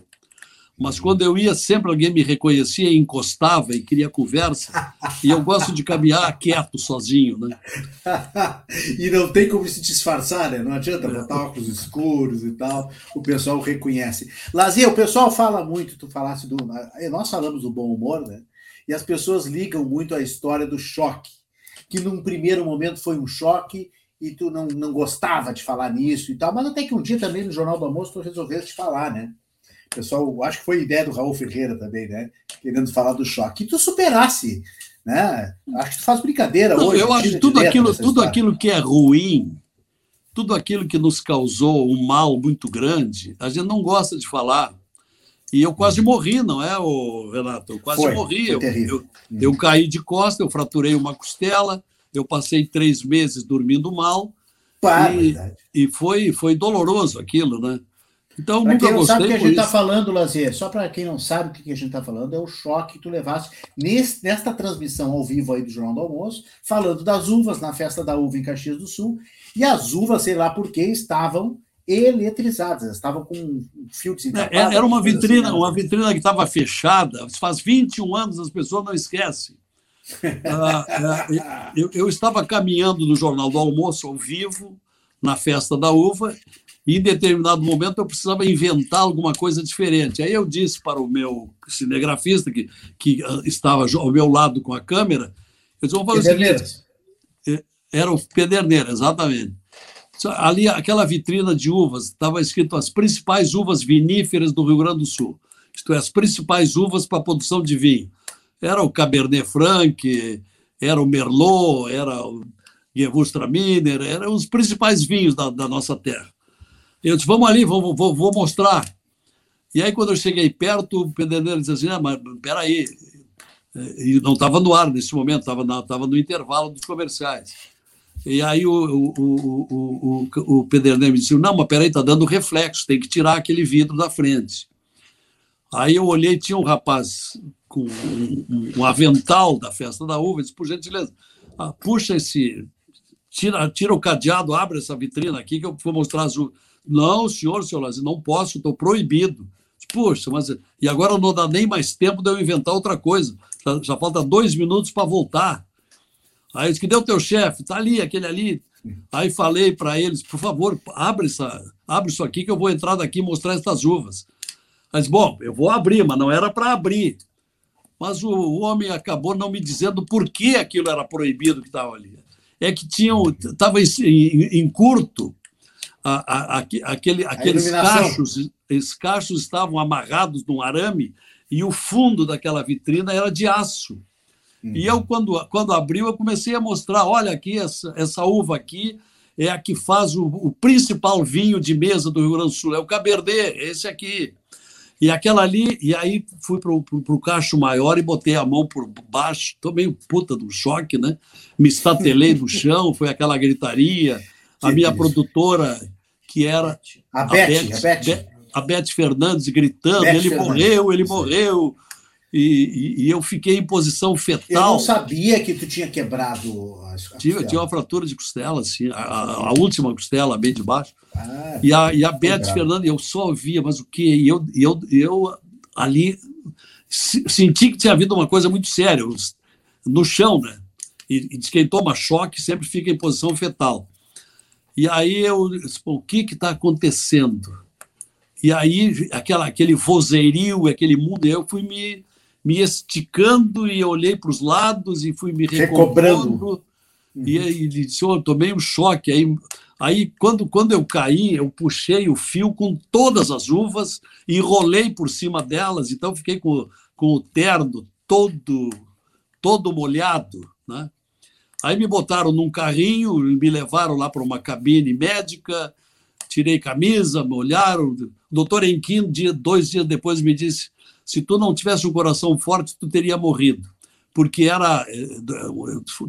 Mas quando eu ia, sempre alguém me reconhecia e encostava e queria conversa. e eu gosto de caminhar quieto, sozinho, né? [LAUGHS] e não tem como se disfarçar, né? Não adianta botar óculos escuros e tal. O pessoal reconhece. Lazia, o pessoal fala muito, tu falasse do. Nós falamos do bom humor, né? E as pessoas ligam muito à história do choque. Que num primeiro momento foi um choque e tu não, não gostava de falar nisso e tal, mas até que um dia também no Jornal do Almoço tu resolveste falar, né? pessoal, acho que foi ideia do Raul Ferreira também, né? Querendo falar do choque. E tu superasse, né? Acho que tu faz brincadeira Não, hoje. Eu acho tudo aquilo, tudo aquilo que é ruim, tudo aquilo que nos causou um mal muito grande, a gente não gosta de falar. E eu quase morri, não é, Renato? Eu quase foi, morri. Foi eu, eu, eu caí de costa, eu fraturei uma costela, eu passei três meses dormindo mal. Pá, e, e foi, foi doloroso aquilo, né? Então, pra quem não sabe o que a gente está falando, Lazier, só para quem não sabe o que a gente está falando, é o choque que tu levaste nesse, nesta transmissão ao vivo aí do Jornal do Almoço, falando das uvas na festa da uva em Caxias do Sul, e as uvas, sei lá por que, estavam eletrizadas, estavam com um fio desencapado. É, era uma vitrina, assim, uma vitrina que estava fechada, faz 21 anos, as pessoas não esquecem. [LAUGHS] ah, ah eu, eu estava caminhando no Jornal do Almoço ao vivo, na festa da uva, e em determinado momento eu precisava inventar alguma coisa diferente. Aí eu disse para o meu cinegrafista, que, que ah, estava ao meu lado com a câmera, eu disse, vamos fazer o seguinte. É, era o Pederneira, exatamente. Ali, aquela vitrina de uvas, estava escrito as principais uvas viníferas do Rio Grande do Sul. Isto é, as principais uvas para produção de vinho. Era o Cabernet Franc, era o Merlot, era o Gewürztraminer, eram os principais vinhos da, da nossa terra. Eu disse, vamos ali, vou, vou, vou mostrar. E aí, quando eu cheguei perto, o pedreiro disse assim, ah, mas peraí, e não estava no ar nesse momento, estava no intervalo dos comerciais. E aí o, o, o, o, pedreiro me disse, não, mas peraí, está dando reflexo, tem que tirar aquele vidro da frente. Aí eu olhei, tinha um rapaz com um, um avental da festa da uva, disse, por gentileza, ah, puxa esse, tira, tira o cadeado, abre essa vitrina aqui que eu vou mostrar as uvas. Não, senhor, senhor Lazi, não posso, estou proibido. Puxa, mas e agora não dá nem mais tempo de eu inventar outra coisa. Já, já falta dois minutos para voltar. Aí disse que deu teu chefe, tá ali, aquele ali. Aí falei para eles, por favor, abre, essa, abre isso aqui que eu vou entrar daqui e mostrar essas uvas. Mas, bom, eu vou abrir, mas não era para abrir. Mas o, o, homem acabou não me dizendo por que aquilo era proibido que estava ali. É que tinham, estava em, em, curto a, a, aquele, aqueles cachos, esses cachos estavam amarrados num arame e o fundo daquela vitrina era de aço. Uhum. E eu, quando, quando abriu, eu comecei a mostrar: olha aqui, essa, essa uva aqui é a que faz o, o principal vinho de mesa do Rio Grande do Sul, é o Cabernet, esse aqui. E aquela ali, e aí fui para o cacho maior e botei a mão por baixo, tomei puta do choque, né? Me estatelei no [LAUGHS] chão, foi aquela gritaria. A minha produtora que era a Beth, a Beth, a Beth Fernandes gritando: Beth ele Fernandes. morreu, ele morreu. E, e, e, eu fiquei em posição fetal. Eu não sabia que tu tinha quebrado as tinha, tinha uma fratura de costela, assim, a, a última costela, bem de baixo. Ah, e a, e a Beth Fernandes, eu só ouvia, mas o quê? E eu, eu, eu ali senti que tinha havido uma coisa muito séria no chão, né? E, e quem toma choque sempre fica em posição fetal. E aí eu disse, o que está acontecendo? E aí aquela, aquele vozerio, aquele mundo, eu fui me, me esticando e olhei para os lados e fui me recobrando. Uhum. E aí disse, oh, eu tomei um choque. Aí, aí quando, quando eu caí, eu puxei o fio com todas as uvas e rolei por cima delas. Então fiquei com, com o terno todo, todo molhado, né? Aí me botaram num carrinho, me levaram lá para uma cabine médica, tirei camisa, me olharam. O doutor Enquim, dia, dois dias depois, me disse: se tu não tivesse um coração forte, tu teria morrido. Porque era eh,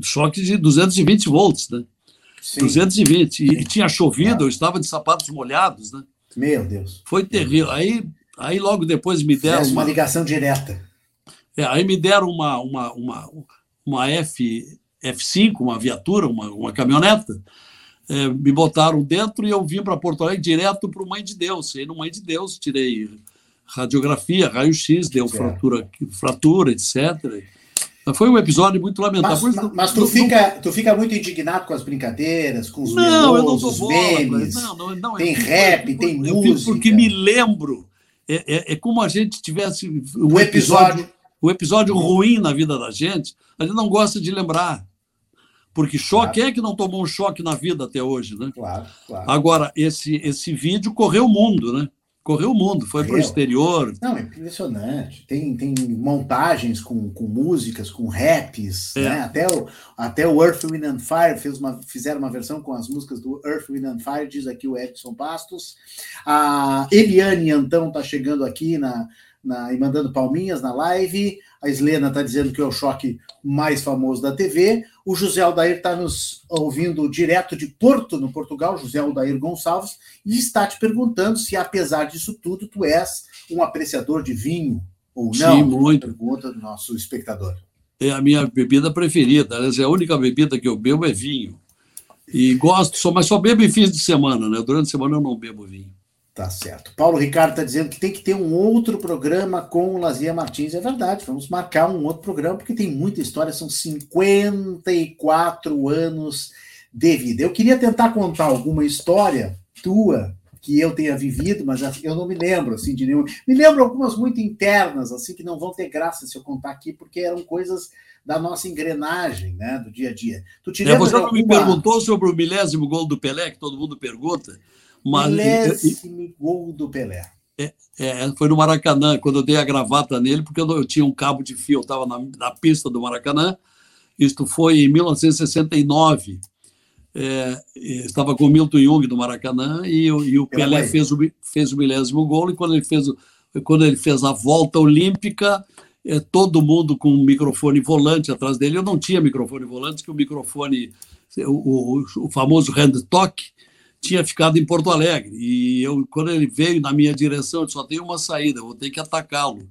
choque de 220 volts, né? Sim. 220. E, tinha chovido, eu estava de sapatos molhados, né? Meu Deus. Foi terrível. Aí, aí logo depois me deram. uma, uma ligação direta. É, aí me deram uma, uma, uma, uma F, F5, uma viatura, uma, uma caminhoneta. É, me botaram dentro e eu vim para Porto Alegre direto para o Mãe de Deus. E no Mãe de Deus tirei radiografia, raio-x, deu fratura, fratura, etc. Foi um episódio muito lamentável. Mas, mas tu, fica, tu fica muito indignado com as brincadeiras, com os não, eu não os memes. Não, não, não, tem rap, eu, tem eu música. Porque me lembro. É, é, é, como a gente tivesse um o episódio, episódio, o episódio ruim na vida da gente. A gente não gosta de lembrar. Porque choque, claro. quem é que não tomou um choque na vida até hoje, né? Claro, claro. Agora, esse, esse vídeo correu o mundo, né? Correu o mundo, foi para o exterior. Não, é impressionante. Tem, tem montagens com, com músicas, com raps, é. né? Até o, até o Earth, Wind and Fire fez uma, fizeram uma versão com as músicas do Earth, Wind and Fire, diz aqui o Edson Bastos. A Eliane Antão está chegando aqui na, na, e mandando palminhas na live. A Islena está dizendo que é o choque mais famoso da TV. O José Aldair está nos ouvindo direto de Porto, no Portugal, José Aldair Gonçalves, e está te perguntando se, apesar disso tudo, tu és um apreciador de vinho ou não. Sim, muito. Pergunta do nosso espectador. É a minha bebida preferida. Aliás, é a única bebida que eu bebo é vinho. E gosto, só, mas só bebo em fins de semana, né? Durante a semana eu não bebo vinho. Tá certo. Paulo Ricardo está dizendo que tem que ter um outro programa com o Lazia Martins. É verdade, vamos marcar um outro programa, porque tem muita história, são 54 anos de vida. Eu queria tentar contar alguma história tua que eu tenha vivido, mas eu não me lembro assim de nenhuma. Me lembro algumas muito internas, assim, que não vão ter graça se eu contar aqui, porque eram coisas da nossa engrenagem, né, do dia a dia. Tu te é, você não alguma... me perguntou sobre o milésimo gol do Pelé, que todo mundo pergunta. Mas, Milésimo gol do Pelé. É, é, foi no Maracanã, quando eu dei a gravata nele, porque eu, eu tinha um cabo de fio, eu estava na, na, pista do Maracanã. Isto foi em 1969. É, estava com o Milton Jung do Maracanã e, e o Pelé fez o, fez o milésimo gol. E quando ele fez, quando ele fez a volta olímpica, é, todo mundo com um microfone volante atrás dele. Eu não tinha microfone volante, que o microfone, o, o, o famoso hand talk, tinha ficado em Porto Alegre. E eu, quando ele veio na minha direção, eu só tem uma saída, vou ter que atacá-lo.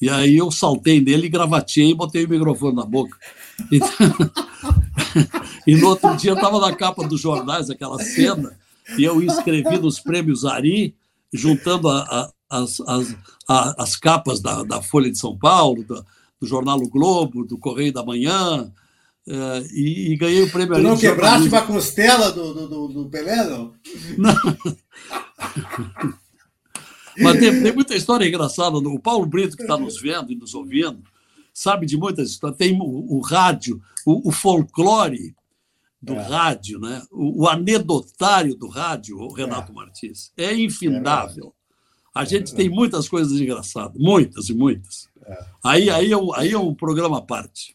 E aí eu saltei nele, gravateei e botei o microfone na boca. E [LAUGHS] no outro dia estava na capa dos jornais aquela cena, e eu escrevi nos prêmios Ari, juntando a, a, as, as, a, as capas da, da Folha de São Paulo, do, do jornal O Globo, do Correio da Manhã, Uh, e, e, ganhei o prêmio. Tu não quebraste uma costela do, do, do, Pelé, não? Não. [LAUGHS] Mas tem, tem, muita história engraçada. O Paulo Brito, que está nos vendo e nos ouvindo, sabe de muitas histórias. Tem o, o rádio, o, o, folclore do é. rádio, né? O, o, anedotário do rádio, o Renato é. Martins. É infindável. É a gente tem muitas coisas engraçadas, muitas e muitas. É. Aí, aí, é um, aí é um programa à parte.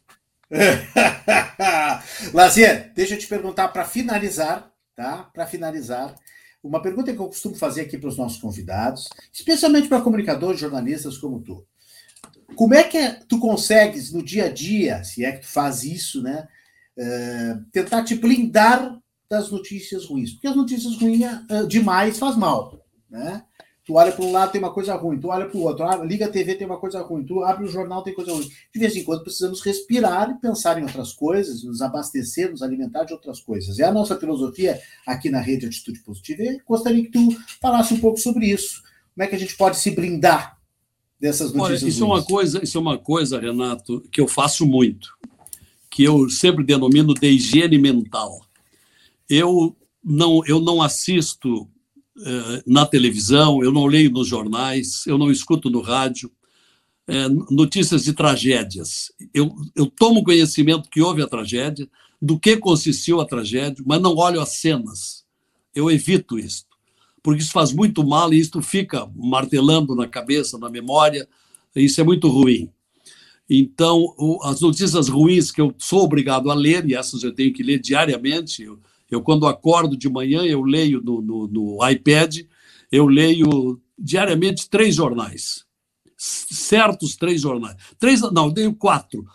[LAUGHS] Lazier, deixa eu te perguntar para finalizar, tá? Para finalizar, uma pergunta que eu costumo fazer aqui para os nossos convidados, especialmente para comunicadores, jornalistas como tu. Como é que é, tu consegues no dia a dia, se é que tu faz isso, né? Uh, tentar te blindar das notícias ruins, porque as notícias ruins uh, demais faz mal, né? Tu olha para um lado, tem uma coisa ruim. Tu olha para o outro. Ah, liga a TV, tem uma coisa ruim. Tu abre o jornal, tem coisa ruim. De vez em quando precisamos respirar e pensar em outras coisas, nos abastecer, nos alimentar de outras coisas. É a nossa filosofia aqui na Rede Atitude Positiva. E gostaria que tu falasse um pouco sobre isso. Como é que a gente pode se blindar dessas notícias Olha, isso ruins? É uma coisa, isso é uma coisa, Renato, que eu faço muito, que eu sempre denomino de higiene mental. Eu não, eu não assisto na televisão, eu não leio nos jornais, eu não escuto no rádio é, notícias de tragédias. Eu, eu tomo conhecimento que houve a tragédia, do que consistiu a tragédia, mas não olho as cenas. Eu evito isso, porque isso faz muito mal e isso fica martelando na cabeça, na memória, isso é muito ruim. Então, as notícias ruins que eu sou obrigado a ler, e essas eu tenho que ler diariamente, eu, eu, quando acordo de manhã, eu leio no, no, no iPad, eu leio diariamente três jornais. Certos três jornais. Três, não, eu tenho quatro.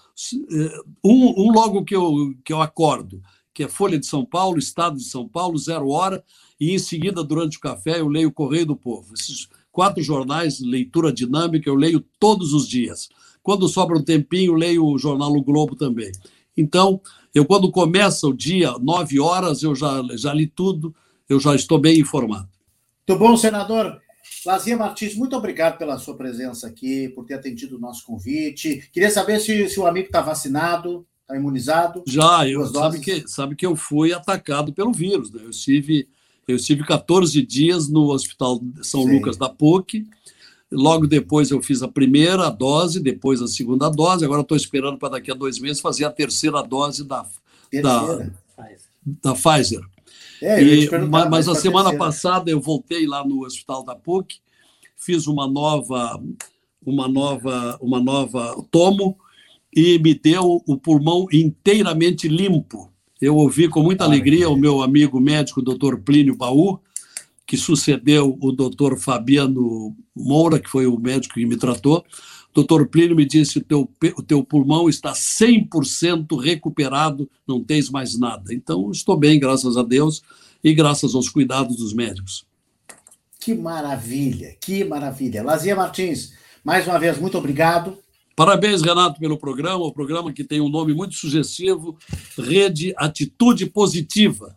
Eh, um, um logo que eu, que eu acordo, que é Folha de São Paulo, Estado de São Paulo, Zero Hora, e em seguida, durante o café, eu leio Correio do Povo. Esses quatro jornais, leitura dinâmica, eu leio todos os dias. Quando sobra um tempinho, leio o jornal O Globo também. Então, eu quando começa o dia, nove horas, eu já, já li tudo, eu já estou bem informado. Muito bom, senador. Lazia Martins, muito obrigado pela sua presença aqui, por ter atendido o nosso convite. Queria saber se, se o amigo está vacinado, está imunizado. Já, eu sabe que, sabe que eu fui atacado pelo vírus. Né? Eu, estive, eu estive 14 dias no Hospital São Sim. Lucas da PUC. Logo depois eu fiz a primeira dose, depois a segunda dose. Agora estou esperando para daqui a dois meses fazer a terceira dose da, terceira. da, da Pfizer. É, e, mas, mas a semana terceira. passada eu voltei lá no hospital da PUC, fiz uma nova, uma nova, uma nova tomo e me deu o pulmão inteiramente limpo. Eu ouvi com muita alegria o meu amigo médico, doutor Plínio Baú, que sucedeu o doutor Fabiano Moura, que foi o médico que me tratou. O doutor Plínio me disse: o teu, o teu pulmão está 100% recuperado, não tens mais nada. Então, estou bem, graças a Deus, e graças aos cuidados dos médicos. Que maravilha, que maravilha. Lazia Martins, mais uma vez, muito obrigado. Parabéns, Renato, pelo programa, o programa que tem um nome muito sugestivo, Rede Atitude Positiva.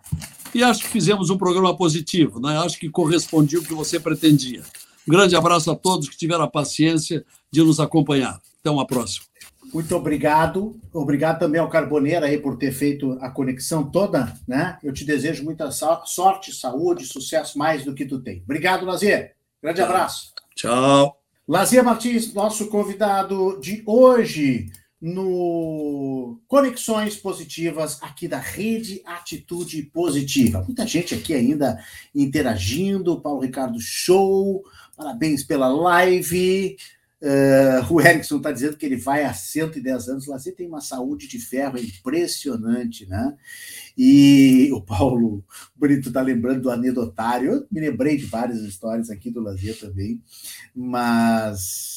E acho que fizemos um programa positivo, né? acho que correspondia o que você pretendia. Um grande abraço a todos que tiveram a paciência de nos acompanhar. Até uma próxima. Muito obrigado. Obrigado também ao Carboneira aí por ter feito a conexão toda, né? Eu te desejo muita sorte, saúde, sucesso mais do que tu tem. Obrigado, Lazier. Grande Tchau. abraço. Tchau. Lazia Martins, nosso convidado de hoje no Conexões Positivas aqui da Rede Atitude Positiva. Muita gente aqui ainda interagindo. Paulo Ricardo, show. Parabéns pela live. Uh, o Erickson está dizendo que ele vai há 110 anos. Você tem uma saúde de ferro impressionante, né? E o Paulo Brito está lembrando do anedotário. Eu me lembrei de várias histórias aqui do Lazer também, mas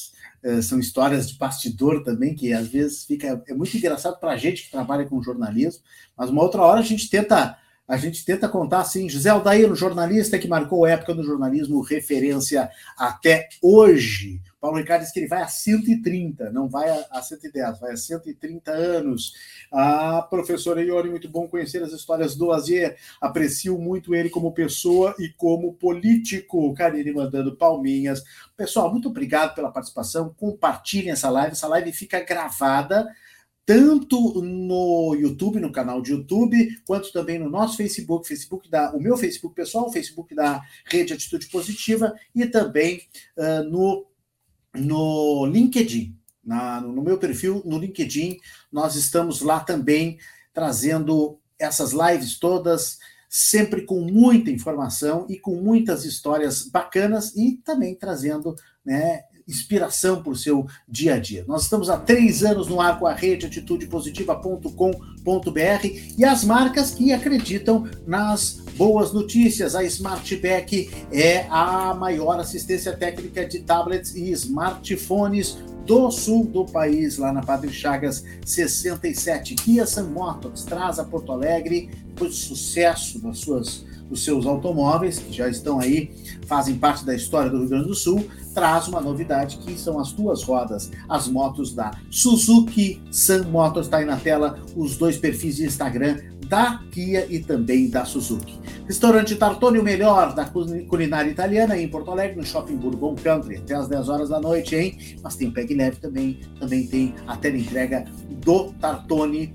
são histórias de bastidor também, que às vezes fica. É muito engraçado para a gente que trabalha com jornalismo, mas uma outra hora a gente tenta a gente tenta contar assim, José Aldair, um jornalista que marcou época no jornalismo, referência até hoje. Paulo Ricardo diz que ele vai a 130, não vai a 110, vai a 130 anos. A professora Ione, muito bom conhecer as histórias do Azier. Aprecio muito ele como pessoa e como político. Karine mandando palminhas. Pessoal, muito obrigado pela participação. Compartilhem essa live. Essa live fica gravada tanto no YouTube, no canal de YouTube, quanto também no nosso Facebook, Facebook da, o meu Facebook pessoal, o Facebook da Rede Atitude Positiva e também uh, no, no LinkedIn. Na, no meu perfil no LinkedIn, nós estamos lá também trazendo essas lives todas, sempre com muita informação e com muitas histórias bacanas e também trazendo né, inspiração para o seu dia a dia. Nós estamos há três anos no ar com a rede atitudepositiva.com.br e as marcas que acreditam nas boas notícias. A Smartback é a maior assistência técnica de tablets e smartphones do sul do país, lá na Padre Chagas 67. Kia Sun Motors traz a Porto Alegre, do sucesso das suas os seus automóveis, que já estão aí, fazem parte da história do Rio Grande do Sul, traz uma novidade que são as duas rodas, as motos da Suzuki Sun Motors, está aí na tela os dois perfis de Instagram da Kia e também da Suzuki. Restaurante Tartone, o melhor da culinária italiana em Porto Alegre, no Shopping Bourbon Country, até às 10 horas da noite, hein? Mas tem Peg Leve também, também tem a entrega do Tartone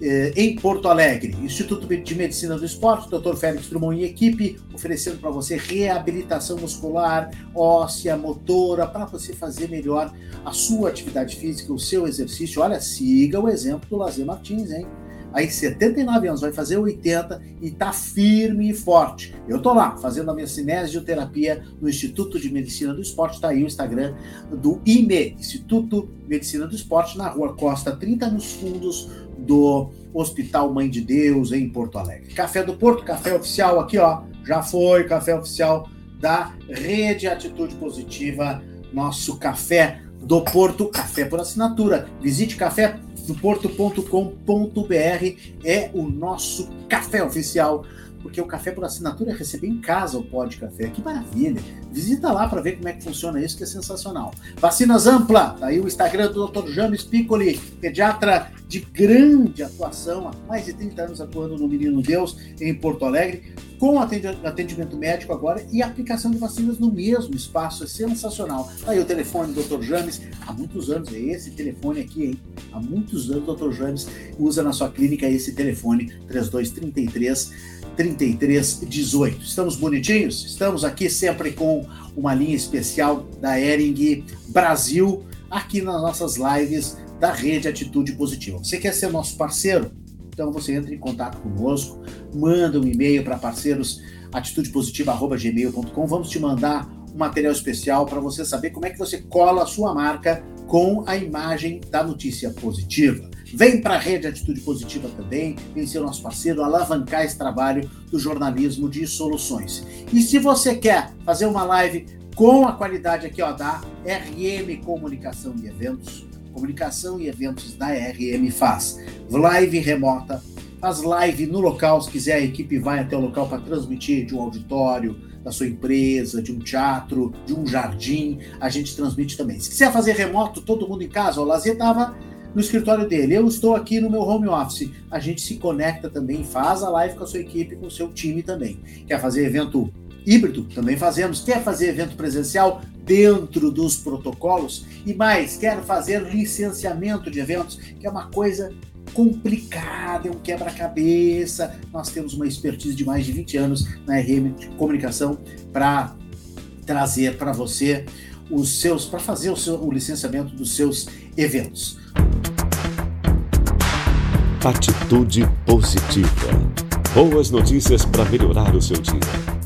eh, em Porto Alegre. Instituto de Medicina do Esporte, Dr. Félix Drummond e equipe, oferecendo para você reabilitação muscular, óssea, motora, para você fazer melhor a sua atividade física, o seu exercício. Olha, siga o exemplo do Lazer Martins, hein? Aí 79 anos, vai fazer 80 e tá firme e forte. Eu tô lá fazendo a minha cinesioterapia no Instituto de Medicina do Esporte, tá aí o Instagram do IME, Instituto Medicina do Esporte, na Rua Costa 30, nos fundos do Hospital Mãe de Deus, em Porto Alegre. Café do Porto, café oficial aqui, ó. Já foi café oficial da Rede Atitude Positiva, nosso café do Porto, café por assinatura. Visite café do porto.com.br é o nosso café oficial porque o café por assinatura é receber em casa o pó de café. Que maravilha! Visita lá para ver como é que funciona isso, que é sensacional. Vacinas Ampla, tá aí o Instagram do Dr. James Piccoli, pediatra de grande atuação, há mais de 30 anos atuando no Menino Deus, em Porto Alegre, com atendimento médico agora e aplicação de vacinas no mesmo espaço. É sensacional. Tá aí o telefone do Dr. James, há muitos anos, é esse telefone aqui, hein? Há muitos anos o Dr. James usa na sua clínica esse telefone 3233 3318. Estamos bonitinhos? Estamos aqui sempre com uma linha especial da Ering Brasil, aqui nas nossas lives da rede Atitude Positiva. Você quer ser nosso parceiro? Então você entra em contato conosco, manda um e-mail para parceiros atitudepositiva@gmail.com. Vamos te mandar um material especial para você saber como é que você cola a sua marca com a imagem da notícia positiva. Vem para a rede Atitude Positiva também, vem ser nosso parceiro, alavancar esse trabalho do jornalismo de soluções. E se você quer fazer uma live com a qualidade aqui ó, da RM Comunicação e Eventos, comunicação e eventos da RM faz live remota, faz live no local, se quiser a equipe vai até o local para transmitir de um auditório, da sua empresa, de um teatro, de um jardim, a gente transmite também. Se quiser fazer remoto, todo mundo em casa, o Lazer estava no escritório dele. Eu estou aqui no meu home office. A gente se conecta também, faz a live com a sua equipe, com o seu time também. Quer fazer evento híbrido? Também fazemos. Quer fazer evento presencial? Dentro dos protocolos. E mais, quer fazer licenciamento de eventos, que é uma coisa complicada, é um quebra-cabeça. Nós temos uma expertise de mais de 20 anos na RM comunicação para trazer para você os seus, para fazer o, seu, o licenciamento dos seus eventos. Atitude positiva. Boas notícias para melhorar o seu dia.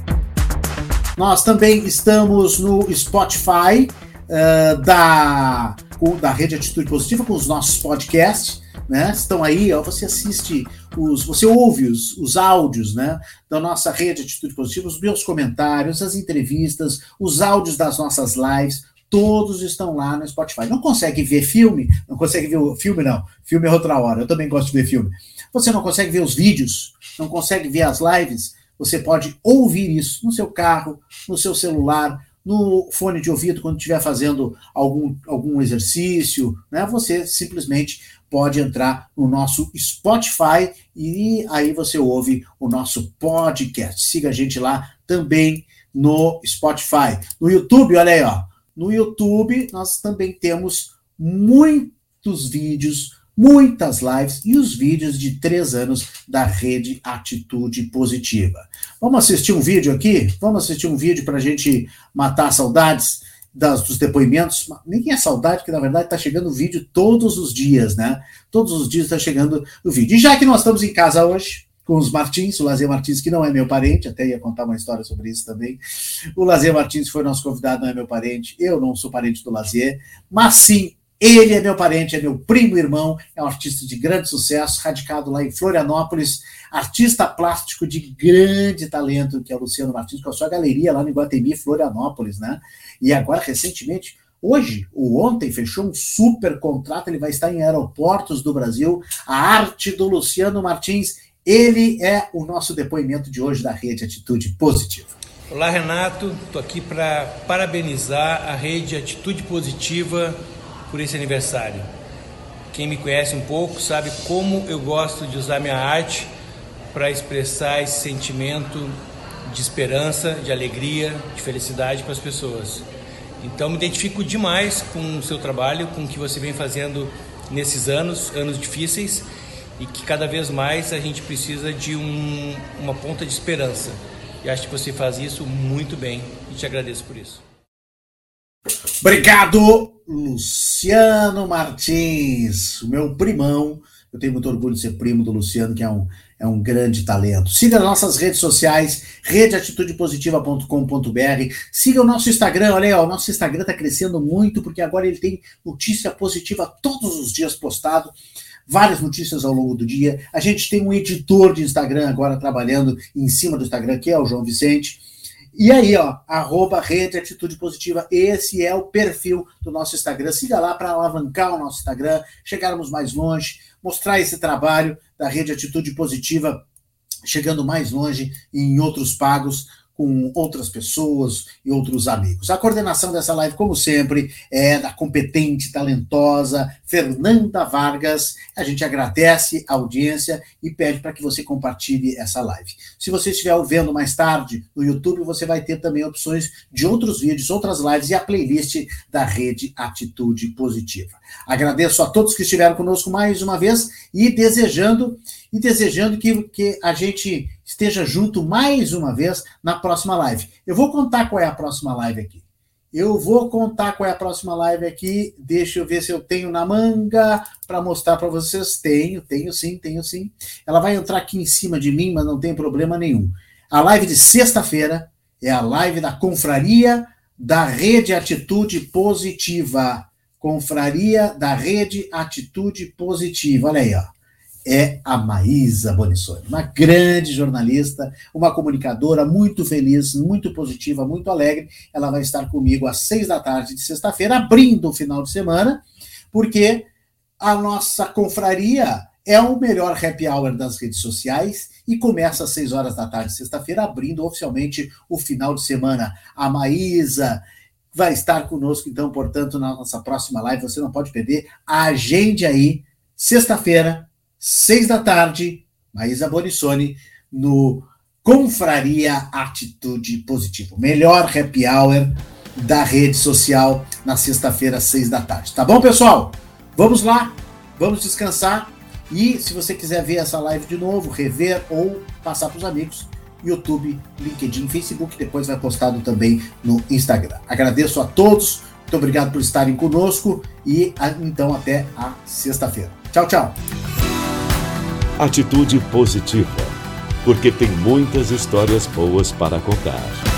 Nós também estamos no Spotify uh, da, da Rede Atitude Positiva com os nossos podcasts. Né? Estão aí, ó, você assiste os, você ouve os, os áudios, né, da nossa rede Atitude Positiva, os meus comentários, as entrevistas, os áudios das nossas lives, todos estão lá no Spotify. Não consegue ver filme? Não consegue ver o filme, não. Filme é outra hora. Eu também gosto de ver filme. Você não consegue ver os vídeos? Não consegue ver as lives? Você pode ouvir isso no seu carro, no seu celular, no fone de ouvido, quando estiver fazendo algum, algum exercício, né? Você simplesmente pode entrar no nosso Spotify e aí você ouve o nosso podcast. Siga a gente lá também no Spotify. No YouTube, olha aí, ó no YouTube, nós também temos muitos vídeos, muitas lives e os vídeos de três anos da rede Atitude Positiva. Vamos assistir um vídeo aqui? Vamos assistir um vídeo para a gente matar saudades das, dos depoimentos. Nem é saudade, porque na verdade está chegando o vídeo todos os dias, né? Todos os dias está chegando o vídeo. E já que nós estamos em casa hoje, com os Martins, o Lazer Martins, que não é meu parente, até ia contar uma história sobre isso também. O Lazer Martins foi nosso convidado, não é meu parente, eu não sou parente do Lazer, mas sim, ele é meu parente, é meu primo irmão, é um artista de grande sucesso, radicado lá em Florianópolis, artista plástico de grande talento, que é o Luciano Martins, com a sua galeria lá no Iguatemi, Florianópolis, né? E agora, recentemente, Hoje, ou ontem, fechou um super contrato, ele vai estar em aeroportos do Brasil. A arte do Luciano Martins ele é o nosso depoimento de hoje da Rede Atitude Positiva. Olá, Renato. Estou aqui para parabenizar a Rede Atitude Positiva por esse aniversário. Quem me conhece um pouco sabe como eu gosto de usar minha arte para expressar esse sentimento de esperança, de alegria, de felicidade para as pessoas. Então, me identifico demais com o seu trabalho, com o que você vem fazendo nesses anos, anos difíceis e que cada vez mais a gente precisa de um, uma ponta de esperança. E acho que você faz isso muito bem e te agradeço por isso. Obrigado, Luciano Martins, meu primão. Eu tenho muito orgulho de ser primo do Luciano, que é um, é um grande talento. Siga nossas redes sociais, redeatitudepositiva.com.br. Siga o nosso Instagram, olha aí, ó, o nosso Instagram está crescendo muito, porque agora ele tem notícia positiva todos os dias postado várias notícias ao longo do dia. A gente tem um editor de Instagram agora trabalhando em cima do Instagram, que é o João Vicente. E aí, ó, arroba Rede Atitude Positiva, esse é o perfil do nosso Instagram. Siga lá para alavancar o nosso Instagram, chegarmos mais longe, mostrar esse trabalho da Rede Atitude Positiva chegando mais longe em outros pagos com outras pessoas e outros amigos. A coordenação dessa live, como sempre, é da competente, talentosa Fernanda Vargas. A gente agradece a audiência e pede para que você compartilhe essa live. Se você estiver vendo mais tarde no YouTube, você vai ter também opções de outros vídeos, outras lives e a playlist da rede Atitude Positiva. Agradeço a todos que estiveram conosco mais uma vez e desejando e desejando que, que a gente esteja junto mais uma vez na próxima live. Eu vou contar qual é a próxima live aqui. Eu vou contar qual é a próxima live aqui. Deixa eu ver se eu tenho na manga para mostrar para vocês. Tenho, tenho sim, tenho sim. Ela vai entrar aqui em cima de mim, mas não tem problema nenhum. A live de sexta-feira é a live da Confraria da Rede Atitude Positiva. Confraria da Rede Atitude Positiva. Olha aí, ó é a Maísa Bonissoni, uma grande jornalista, uma comunicadora muito feliz, muito positiva, muito alegre. Ela vai estar comigo às seis da tarde de sexta-feira, abrindo o final de semana, porque a nossa confraria é o melhor happy hour das redes sociais e começa às seis horas da tarde, sexta-feira, abrindo oficialmente o final de semana. A Maísa vai estar conosco, então, portanto, na nossa próxima live. Você não pode perder. Agende aí, sexta-feira, seis da tarde, Maísa Bonissoni, no Confraria Atitude Positiva. Melhor happy hour da rede social na sexta-feira, seis da tarde. Tá bom, pessoal? Vamos lá, vamos descansar. E se você quiser ver essa live de novo, rever ou passar para os amigos, YouTube, LinkedIn, Facebook, depois vai postado também no Instagram. Agradeço a todos, muito obrigado por estarem conosco e então até a sexta-feira. Tchau, tchau. Atitude positiva, porque tem muitas histórias boas para contar.